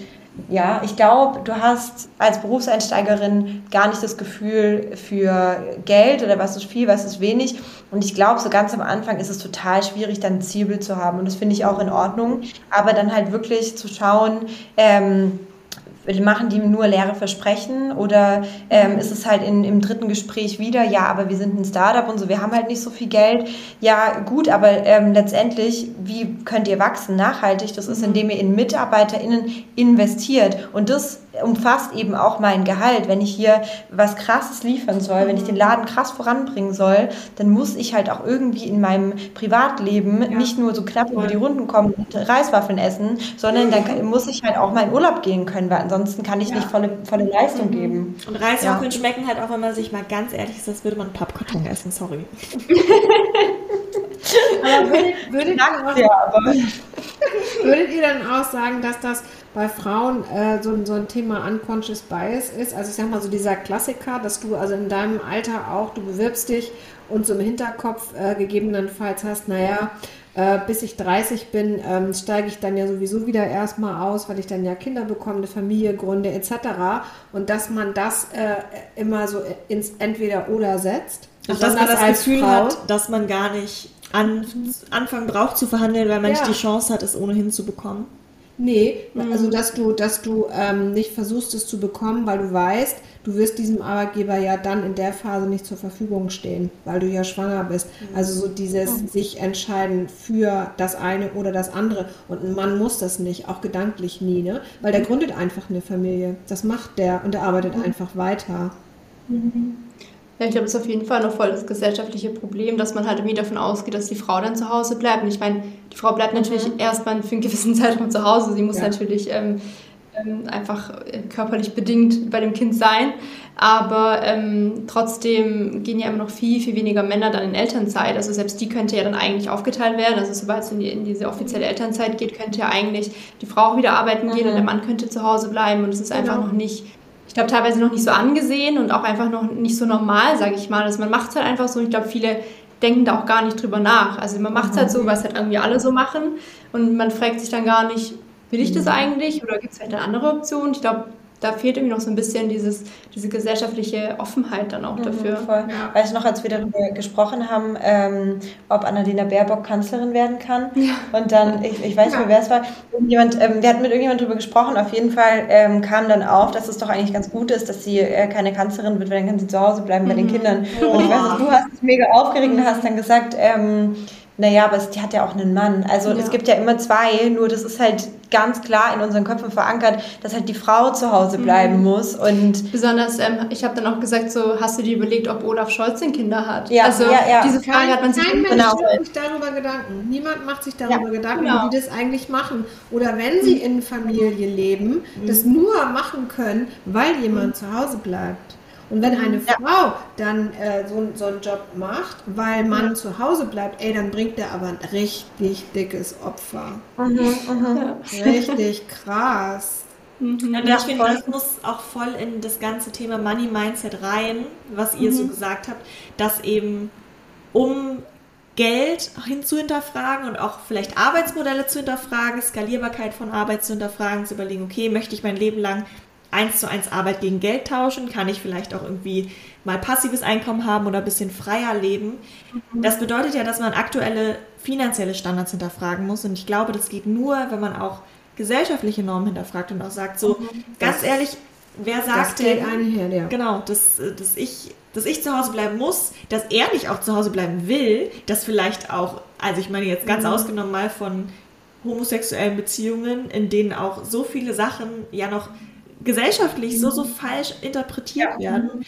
ja, ich glaube, du hast als Berufseinsteigerin gar nicht das Gefühl für Geld oder was ist viel, was ist wenig. Und ich glaube, so ganz am Anfang ist es total schwierig, dann ein Zielbild zu haben. Und das finde ich auch in Ordnung. Aber dann halt wirklich zu schauen, ähm, machen die nur leere Versprechen oder ähm, ist es halt in, im dritten Gespräch wieder, ja, aber wir sind ein Startup und so, wir haben halt nicht so viel Geld. Ja, gut, aber ähm, letztendlich, wie könnt ihr wachsen nachhaltig? Das ist, indem ihr in MitarbeiterInnen investiert und das umfasst eben auch mein Gehalt. Wenn ich hier was Krasses liefern soll, wenn ich den Laden krass voranbringen soll, dann muss ich halt auch irgendwie in meinem Privatleben ja. nicht nur so knapp über die Runden kommen und Reiswaffeln essen, sondern dann muss ich halt auch mal in Urlaub gehen können, weil ansonsten kann ich ja. nicht volle, volle Leistung mhm. geben. Und Reiswaffeln ja. schmecken halt auch, wenn man sich mal ganz ehrlich ist, als würde man einen Pappkarton essen, sorry. [LAUGHS] aber würdet, würdet, ihr auch, würdet ihr dann auch sagen, dass das bei Frauen äh, so, so ein Thema Unconscious Bias ist? Also ich sag mal so dieser Klassiker, dass du also in deinem Alter auch, du bewirbst dich und so im Hinterkopf äh, gegebenenfalls hast, naja, äh, bis ich 30 bin, ähm, steige ich dann ja sowieso wieder erstmal aus, weil ich dann ja Kinder bekomme, eine Familie gründe etc. Und dass man das äh, immer so ins Entweder-Oder setzt. Ach, dass man das Gefühl Frau. hat, dass man gar nicht an, anfangen braucht zu verhandeln, weil man ja. nicht die Chance hat, es ohnehin zu bekommen. Nee, mhm. also dass du, dass du ähm, nicht versuchst, es zu bekommen, weil du weißt, du wirst diesem Arbeitgeber ja dann in der Phase nicht zur Verfügung stehen, weil du ja schwanger bist. Mhm. Also so dieses mhm. sich entscheiden für das eine oder das andere. Und ein Mann muss das nicht, auch gedanklich nie, ne? Weil der mhm. gründet einfach eine Familie. Das macht der und der arbeitet mhm. einfach weiter. Mhm. Ja, ich glaube, das ist auf jeden Fall noch voll das gesellschaftliche Problem, dass man halt irgendwie davon ausgeht, dass die Frau dann zu Hause bleibt. Und ich meine, die Frau bleibt natürlich mhm. erstmal für einen gewissen [LAUGHS] Zeitraum zu Hause. Sie muss ja. natürlich ähm, ähm, einfach körperlich bedingt bei dem Kind sein. Aber ähm, trotzdem gehen ja immer noch viel, viel weniger Männer dann in Elternzeit. Also selbst die könnte ja dann eigentlich aufgeteilt werden. Also sobald es in, die, in diese offizielle Elternzeit geht, könnte ja eigentlich die Frau auch wieder arbeiten gehen mhm. und der Mann könnte zu Hause bleiben. Und es ist genau. einfach noch nicht ich glaube, teilweise noch nicht so angesehen und auch einfach noch nicht so normal, sage ich mal. Also man macht es halt einfach so. Ich glaube, viele denken da auch gar nicht drüber nach. Also man macht es halt so, was halt irgendwie alle so machen und man fragt sich dann gar nicht, will ich das mhm. eigentlich oder gibt es vielleicht eine andere Option? Ich glaube, da fehlt irgendwie noch so ein bisschen dieses, diese gesellschaftliche Offenheit dann auch mhm, dafür. Voll. Ja. Weißt du noch, als wir darüber gesprochen haben, ähm, ob Annalena Baerbock Kanzlerin werden kann? Ja. Und dann, ich, ich weiß nicht mehr, wer es war, irgendjemand, ähm, wir hatten mit irgendjemand darüber gesprochen, auf jeden Fall ähm, kam dann auf, dass es doch eigentlich ganz gut ist, dass sie äh, keine Kanzlerin wird, weil dann kann sie zu Hause bleiben mhm. bei den mhm. Kindern. Oh. Und ich weiß, du hast es mega aufgeregt und hast dann gesagt, ähm, naja, aber es, die hat ja auch einen Mann. Also ja. es gibt ja immer zwei, nur das ist halt ganz klar in unseren Köpfen verankert, dass halt die Frau zu Hause bleiben mhm. muss. Und Besonders, ähm, ich habe dann auch gesagt, so hast du dir überlegt, ob Olaf Scholz denn Kinder hat? Ja, also ja, ja. diese Frage kein, hat man sich kein Mensch genau. macht sich darüber Gedanken. Niemand macht sich darüber ja, Gedanken, genau. wie die das eigentlich machen. Oder wenn sie in Familie leben, mhm. das nur machen können, weil jemand mhm. zu Hause bleibt. Und wenn eine ja. Frau dann äh, so, so einen Job macht, weil man ja. zu Hause bleibt, ey, dann bringt der aber ein richtig dickes Opfer. Mhm, mhm. Richtig krass. Mhm. Und ich finde, das muss auch voll in das ganze Thema Money Mindset rein, was ihr mhm. so gesagt habt, dass eben um Geld hinzu hinterfragen und auch vielleicht Arbeitsmodelle zu hinterfragen, Skalierbarkeit von Arbeit zu hinterfragen, zu überlegen, okay, möchte ich mein Leben lang eins zu eins Arbeit gegen Geld tauschen? Kann ich vielleicht auch irgendwie mal passives Einkommen haben oder ein bisschen freier leben? Mhm. Das bedeutet ja, dass man aktuelle finanzielle Standards hinterfragen muss. Und ich glaube, das geht nur, wenn man auch gesellschaftliche Normen hinterfragt und auch sagt, so mhm. ganz ehrlich, wer sagt denn, einher, ja. genau, dass, dass, ich, dass ich zu Hause bleiben muss, dass er nicht auch zu Hause bleiben will, dass vielleicht auch, also ich meine jetzt ganz mhm. ausgenommen mal von homosexuellen Beziehungen, in denen auch so viele Sachen ja noch gesellschaftlich so, so mhm. falsch interpretiert ja. werden,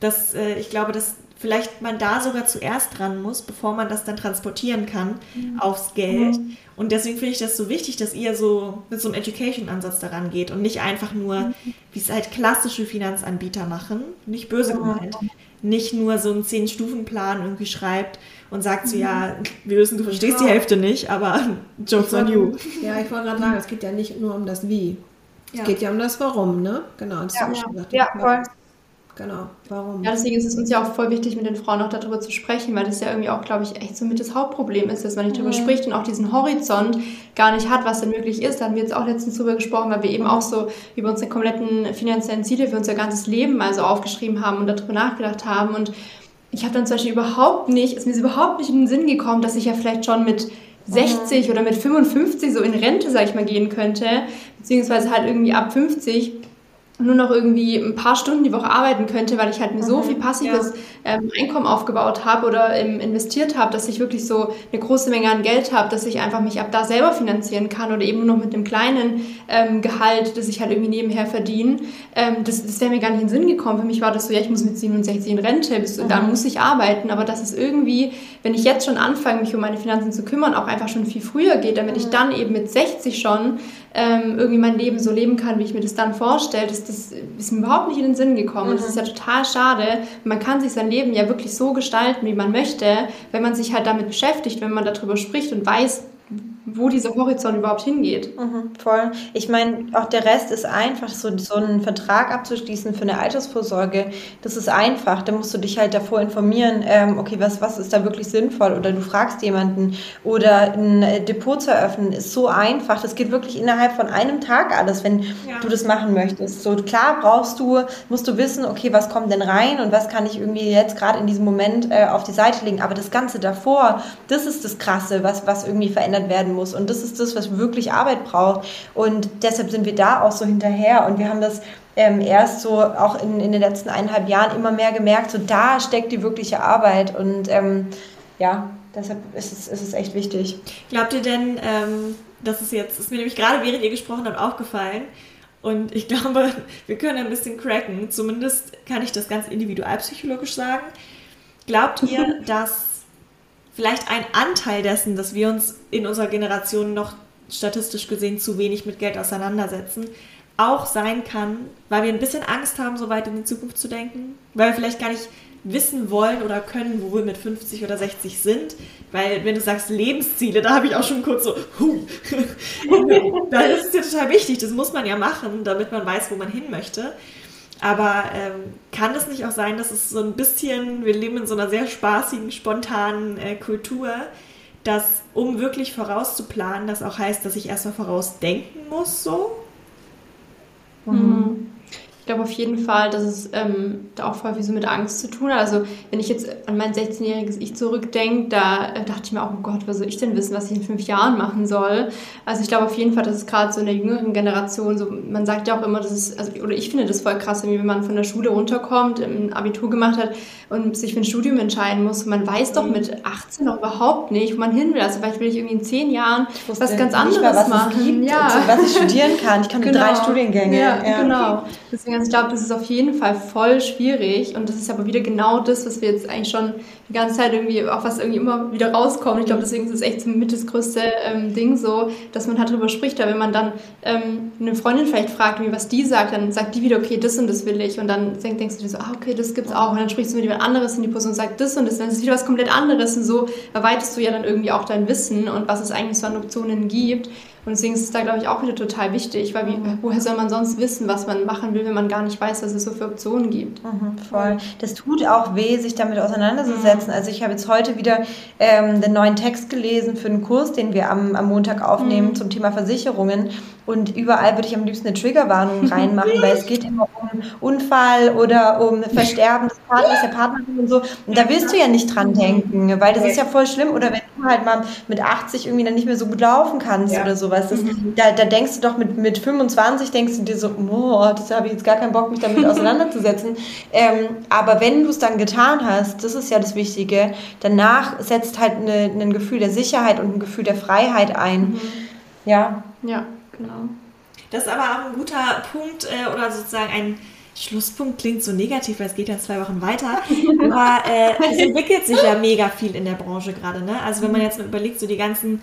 dass äh, ich glaube, dass vielleicht man da sogar zuerst dran muss, bevor man das dann transportieren kann mhm. aufs Geld. Mhm. Und deswegen finde ich das so wichtig, dass ihr so mit so einem Education-Ansatz daran geht und nicht einfach nur, mhm. wie es halt klassische Finanzanbieter machen, nicht böse gemeint, nicht nur so einen Zehn-Stufen-Plan irgendwie schreibt und sagt so, ja, mhm. wir wissen, du verstehst die Hälfte nicht, aber [LAUGHS] Jokes on you. Ja, ich wollte gerade sagen, es geht ja nicht nur um das Wie. Es geht ja um das Warum, ne? Genau, das ja, ja. Schon gesagt. ja voll. genau. Warum? Ja, deswegen ist es uns ja auch voll wichtig, mit den Frauen auch darüber zu sprechen, weil das ja irgendwie auch, glaube ich, echt so mit das Hauptproblem ist, dass man nicht darüber mhm. spricht und auch diesen Horizont gar nicht hat, was denn möglich ist. Da haben wir jetzt auch letztens drüber gesprochen, weil wir eben auch so über unsere kompletten finanziellen Ziele für unser ganzes Leben also aufgeschrieben haben und darüber nachgedacht haben. Und ich habe dann zum Beispiel überhaupt nicht, ist mir überhaupt nicht in den Sinn gekommen, dass ich ja vielleicht schon mit 60 mhm. oder mit 55 so in Rente, sag ich mal, gehen könnte, beziehungsweise halt irgendwie ab 50 nur noch irgendwie ein paar Stunden die Woche arbeiten könnte, weil ich halt mir mhm, so viel passives ja. ähm, Einkommen aufgebaut habe oder ähm, investiert habe, dass ich wirklich so eine große Menge an Geld habe, dass ich einfach mich ab da selber finanzieren kann oder eben nur noch mit einem kleinen ähm, Gehalt, das ich halt irgendwie nebenher verdiene. Ähm, das das wäre mir gar nicht in den Sinn gekommen. Für mich war das so, ja, ich muss mit 67 in Rente, bis, mhm. dann muss ich arbeiten. Aber das ist irgendwie, wenn ich jetzt schon anfange, mich um meine Finanzen zu kümmern, auch einfach schon viel früher geht, damit mhm. ich dann eben mit 60 schon ähm, irgendwie mein Leben so leben kann, wie ich mir das dann vorstelle, das, das ist mir überhaupt nicht in den Sinn gekommen. Mhm. Und das ist ja total schade. Man kann sich sein Leben ja wirklich so gestalten, wie man möchte, wenn man sich halt damit beschäftigt, wenn man darüber spricht und weiß, wo dieser Horizont überhaupt hingeht. Mhm, voll. Ich meine, auch der Rest ist einfach, so, so einen Vertrag abzuschließen für eine Altersvorsorge, das ist einfach. Da musst du dich halt davor informieren, ähm, okay, was, was ist da wirklich sinnvoll? Oder du fragst jemanden. Oder ein äh, Depot zu eröffnen, ist so einfach. Das geht wirklich innerhalb von einem Tag alles, wenn ja. du das machen möchtest. So klar brauchst du, musst du wissen, okay, was kommt denn rein und was kann ich irgendwie jetzt gerade in diesem Moment äh, auf die Seite legen. Aber das Ganze davor, das ist das Krasse, was, was irgendwie verändert werden muss muss. Und das ist das, was wirklich Arbeit braucht. Und deshalb sind wir da auch so hinterher. Und wir haben das ähm, erst so auch in, in den letzten eineinhalb Jahren immer mehr gemerkt, so da steckt die wirkliche Arbeit. Und ähm, ja, deshalb ist es, ist es echt wichtig. Glaubt ihr denn, ähm, das ist jetzt, ist mir nämlich gerade während ihr gesprochen habt aufgefallen, und ich [LAUGHS] glaube, wir können ein bisschen cracken. Zumindest kann ich das ganz individualpsychologisch sagen. Glaubt ihr, [LAUGHS] dass vielleicht ein Anteil dessen, dass wir uns in unserer Generation noch statistisch gesehen zu wenig mit Geld auseinandersetzen, auch sein kann, weil wir ein bisschen Angst haben, so weit in die Zukunft zu denken, weil wir vielleicht gar nicht wissen wollen oder können, wo wir mit 50 oder 60 sind. Weil wenn du sagst Lebensziele, da habe ich auch schon kurz so, huh. [LAUGHS] das ist ja total wichtig, das muss man ja machen, damit man weiß, wo man hin möchte. Aber ähm, kann es nicht auch sein, dass es so ein bisschen, wir leben in so einer sehr spaßigen, spontanen äh, Kultur, dass um wirklich vorauszuplanen, das auch heißt, dass ich erstmal vorausdenken muss, so? Mhm glaube auf jeden Fall, dass es ähm, da auch voll wie so mit Angst zu tun hat. Also wenn ich jetzt an mein 16-jähriges Ich zurückdenke, da äh, dachte ich mir auch, oh Gott, was soll ich denn wissen, was ich in fünf Jahren machen soll? Also ich glaube auf jeden Fall, dass es gerade so in der jüngeren Generation, so man sagt ja auch immer, dass es, also, oder ich finde das voll krass, wenn man von der Schule runterkommt, ein Abitur gemacht hat und sich für ein Studium entscheiden muss. Man weiß doch mhm. mit 18 noch überhaupt nicht, wo man hin will. Also vielleicht will ich irgendwie in zehn Jahren was ganz anderes mal, was machen. Gibt, ja. Was ich studieren kann. Ich kann genau. drei Studiengänge. Ja, ja. genau. Deswegen also ich glaube, das ist auf jeden Fall voll schwierig und das ist aber wieder genau das, was wir jetzt eigentlich schon die ganze Zeit irgendwie, auch was irgendwie immer wieder rauskommt. Ich glaube, deswegen ist es echt mit das größte ähm, Ding so, dass man halt darüber spricht. Da wenn man dann ähm, eine Freundin vielleicht fragt, was die sagt, dann sagt die wieder, okay, das und das will ich und dann denkst du dir so, ah, okay, das gibt's auch und dann sprichst du mit jemand anderes und die Person sagt das und das, dann ist wieder was komplett anderes und so erweiterst du ja dann irgendwie auch dein Wissen und was es eigentlich so an Optionen gibt. Und deswegen ist es da, glaube ich, auch wieder total wichtig, weil wie, mhm. woher soll man sonst wissen, was man machen will, wenn man gar nicht weiß, dass es so viele Optionen gibt? Mhm, voll. Das tut auch weh, sich damit auseinanderzusetzen. Mhm. Also ich habe jetzt heute wieder ähm, den neuen Text gelesen für einen Kurs, den wir am, am Montag aufnehmen mhm. zum Thema Versicherungen. Und überall würde ich am liebsten eine Triggerwarnung [LAUGHS] reinmachen, weil es geht immer um Unfall oder um Versterben des Partners, der Partnerin und so. Und da willst du ja nicht dran denken, weil das ist ja voll schlimm. Oder wenn du halt mal mit 80 irgendwie dann nicht mehr so gut laufen kannst ja. oder sowas. Das, mhm. da, da denkst du doch mit, mit 25, denkst du dir so, oh, das habe ich jetzt gar keinen Bock, mich damit [LAUGHS] auseinanderzusetzen. Ähm, aber wenn du es dann getan hast, das ist ja das Wichtige, danach setzt halt eine, ein Gefühl der Sicherheit und ein Gefühl der Freiheit ein. Mhm. Ja. Ja. Genau. Das ist aber auch ein guter Punkt äh, oder sozusagen ein Schlusspunkt klingt so negativ, weil es geht ja zwei Wochen weiter. [LAUGHS] Aber äh, es entwickelt sich ja mega viel in der Branche gerade. Ne? Also wenn man jetzt mal überlegt, so die ganzen,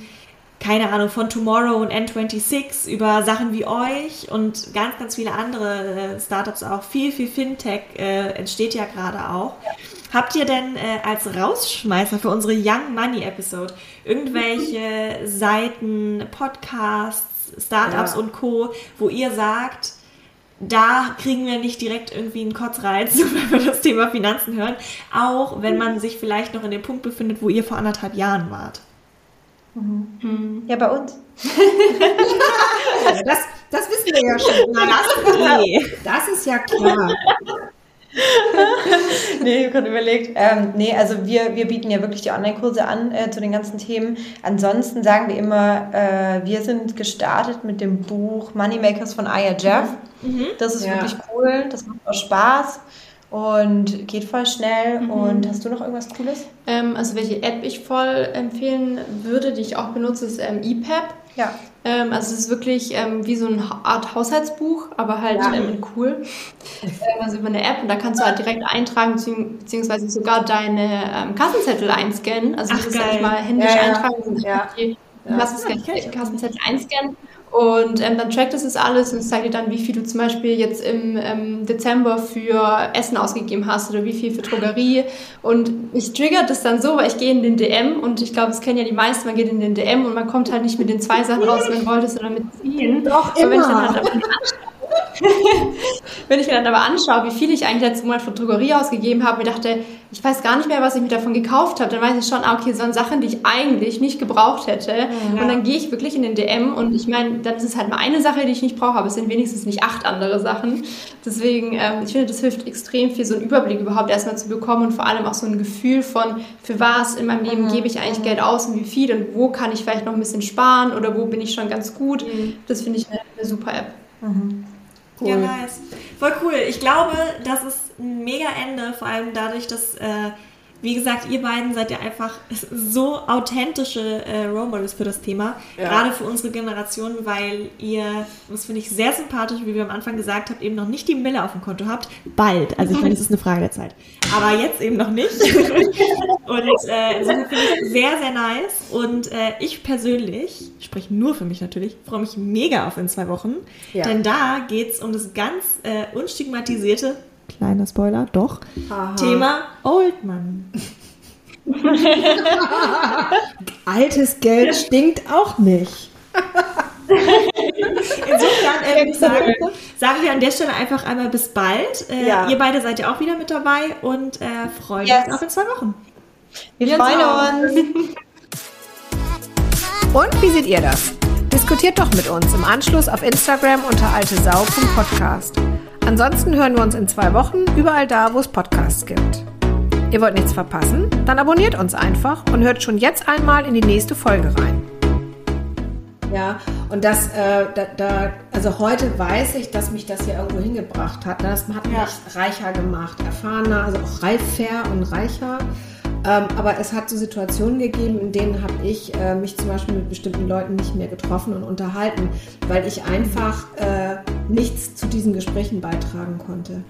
keine Ahnung, von Tomorrow und N26 über Sachen wie euch und ganz, ganz viele andere äh, Startups auch, viel, viel Fintech äh, entsteht ja gerade auch. Habt ihr denn äh, als Rausschmeißer für unsere Young Money Episode irgendwelche Seiten, Podcasts, Startups ja. und Co., wo ihr sagt, da kriegen wir nicht direkt irgendwie einen Kotzreiz, [LAUGHS] wenn wir das Thema Finanzen hören. Auch wenn man sich vielleicht noch in dem Punkt befindet, wo ihr vor anderthalb Jahren wart. Mhm. Ja, bei uns. [LAUGHS] das, das wissen wir ja schon. Das, [LAUGHS] das ist ja klar. [LAUGHS] nee, ich habe gerade überlegt. Ähm, nee, also wir, wir bieten ja wirklich die Online-Kurse an äh, zu den ganzen Themen. Ansonsten sagen wir immer, äh, wir sind gestartet mit dem Buch Moneymakers von Aya Jeff. Mhm. Das ist ja. wirklich cool, das macht auch Spaß und geht voll schnell. Mhm. Und hast du noch irgendwas Cooles? Ähm, also welche App ich voll empfehlen würde, die ich auch benutze, ist ähm, EPAP. Ja. Ähm, also es ist wirklich ähm, wie so eine Art Haushaltsbuch, aber halt ja. ähm, cool. Ähm, also über eine App und da kannst du halt direkt eintragen, beziehungsweise sogar deine ähm, Kassenzettel einscannen. Also Ach, du musst halt mal händisch ja, eintragen, ja. die Kassenzettel einscannen und ähm, dann trackt es das alles und es zeigt dir dann, wie viel du zum Beispiel jetzt im ähm, Dezember für Essen ausgegeben hast oder wie viel für Drogerie. Und mich triggert das dann so, weil ich gehe in den DM und ich glaube, das kennen ja die meisten, man geht in den DM und man kommt halt nicht mit den zwei Sachen raus, wenn man wollte, sondern mit ziehen. Doch, immer. Aber wenn ich dann halt [LAUGHS] Wenn ich mir dann aber anschaue, wie viel ich eigentlich letzten Monat für Drogerie ausgegeben habe, mir dachte, ich weiß gar nicht mehr, was ich mir davon gekauft habe, dann weiß ich schon, ah, okay, das waren Sachen, die ich eigentlich nicht gebraucht hätte. Ja. Und dann gehe ich wirklich in den DM und ich meine, dann ist es halt mal eine Sache, die ich nicht brauche, aber es sind wenigstens nicht acht andere Sachen. Deswegen, ähm, ich finde, das hilft extrem viel, so einen Überblick überhaupt erstmal zu bekommen und vor allem auch so ein Gefühl von, für was in meinem Leben mhm. gebe ich eigentlich Geld aus und wie viel und wo kann ich vielleicht noch ein bisschen sparen oder wo bin ich schon ganz gut. Mhm. Das finde ich eine, eine super App. Mhm. Cool. Ja, nice. Voll cool. Ich glaube, das ist ein mega Ende, vor allem dadurch, dass äh, wie gesagt, ihr beiden seid ja einfach so authentische äh, Role Models für das Thema, ja. gerade für unsere Generation, weil ihr, das finde ich sehr sympathisch, wie wir am Anfang gesagt habt, eben noch nicht die Mille auf dem Konto habt. Bald, also ich meine, es ist eine Frage der Zeit. Aber jetzt eben noch nicht. [LAUGHS] und äh, insofern finde ich sehr, sehr nice. Und äh, ich persönlich, spreche nur für mich natürlich, freue mich mega auf in zwei Wochen. Ja. Denn da geht es um das ganz äh, unstigmatisierte kleiner Spoiler, doch, Aha. Thema Oldman. [LAUGHS] Altes Geld stinkt auch nicht. Insofern äh, ich sagen, sagen wir an der Stelle einfach einmal bis bald. Äh, ja. Ihr beide seid ja auch wieder mit dabei und äh, freuen yes. uns auf in zwei Wochen. Wir, wir freuen uns. Und wie seht ihr das? Diskutiert doch mit uns im Anschluss auf Instagram unter altesau.podcast. Ansonsten hören wir uns in zwei Wochen überall da, wo es Podcasts gibt. Ihr wollt nichts verpassen? Dann abonniert uns einfach und hört schon jetzt einmal in die nächste Folge rein. Ja, und das, äh, da, da, also heute weiß ich, dass mich das hier irgendwo hingebracht hat. Das hat mich ja. reicher gemacht, erfahrener, also auch reifer und reicher. Ähm, aber es hat so Situationen gegeben, in denen habe ich äh, mich zum Beispiel mit bestimmten Leuten nicht mehr getroffen und unterhalten, weil ich einfach äh, nichts zu diesen Gesprächen beitragen konnte.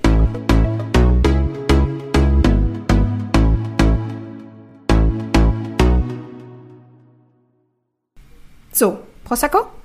So, Prosecco?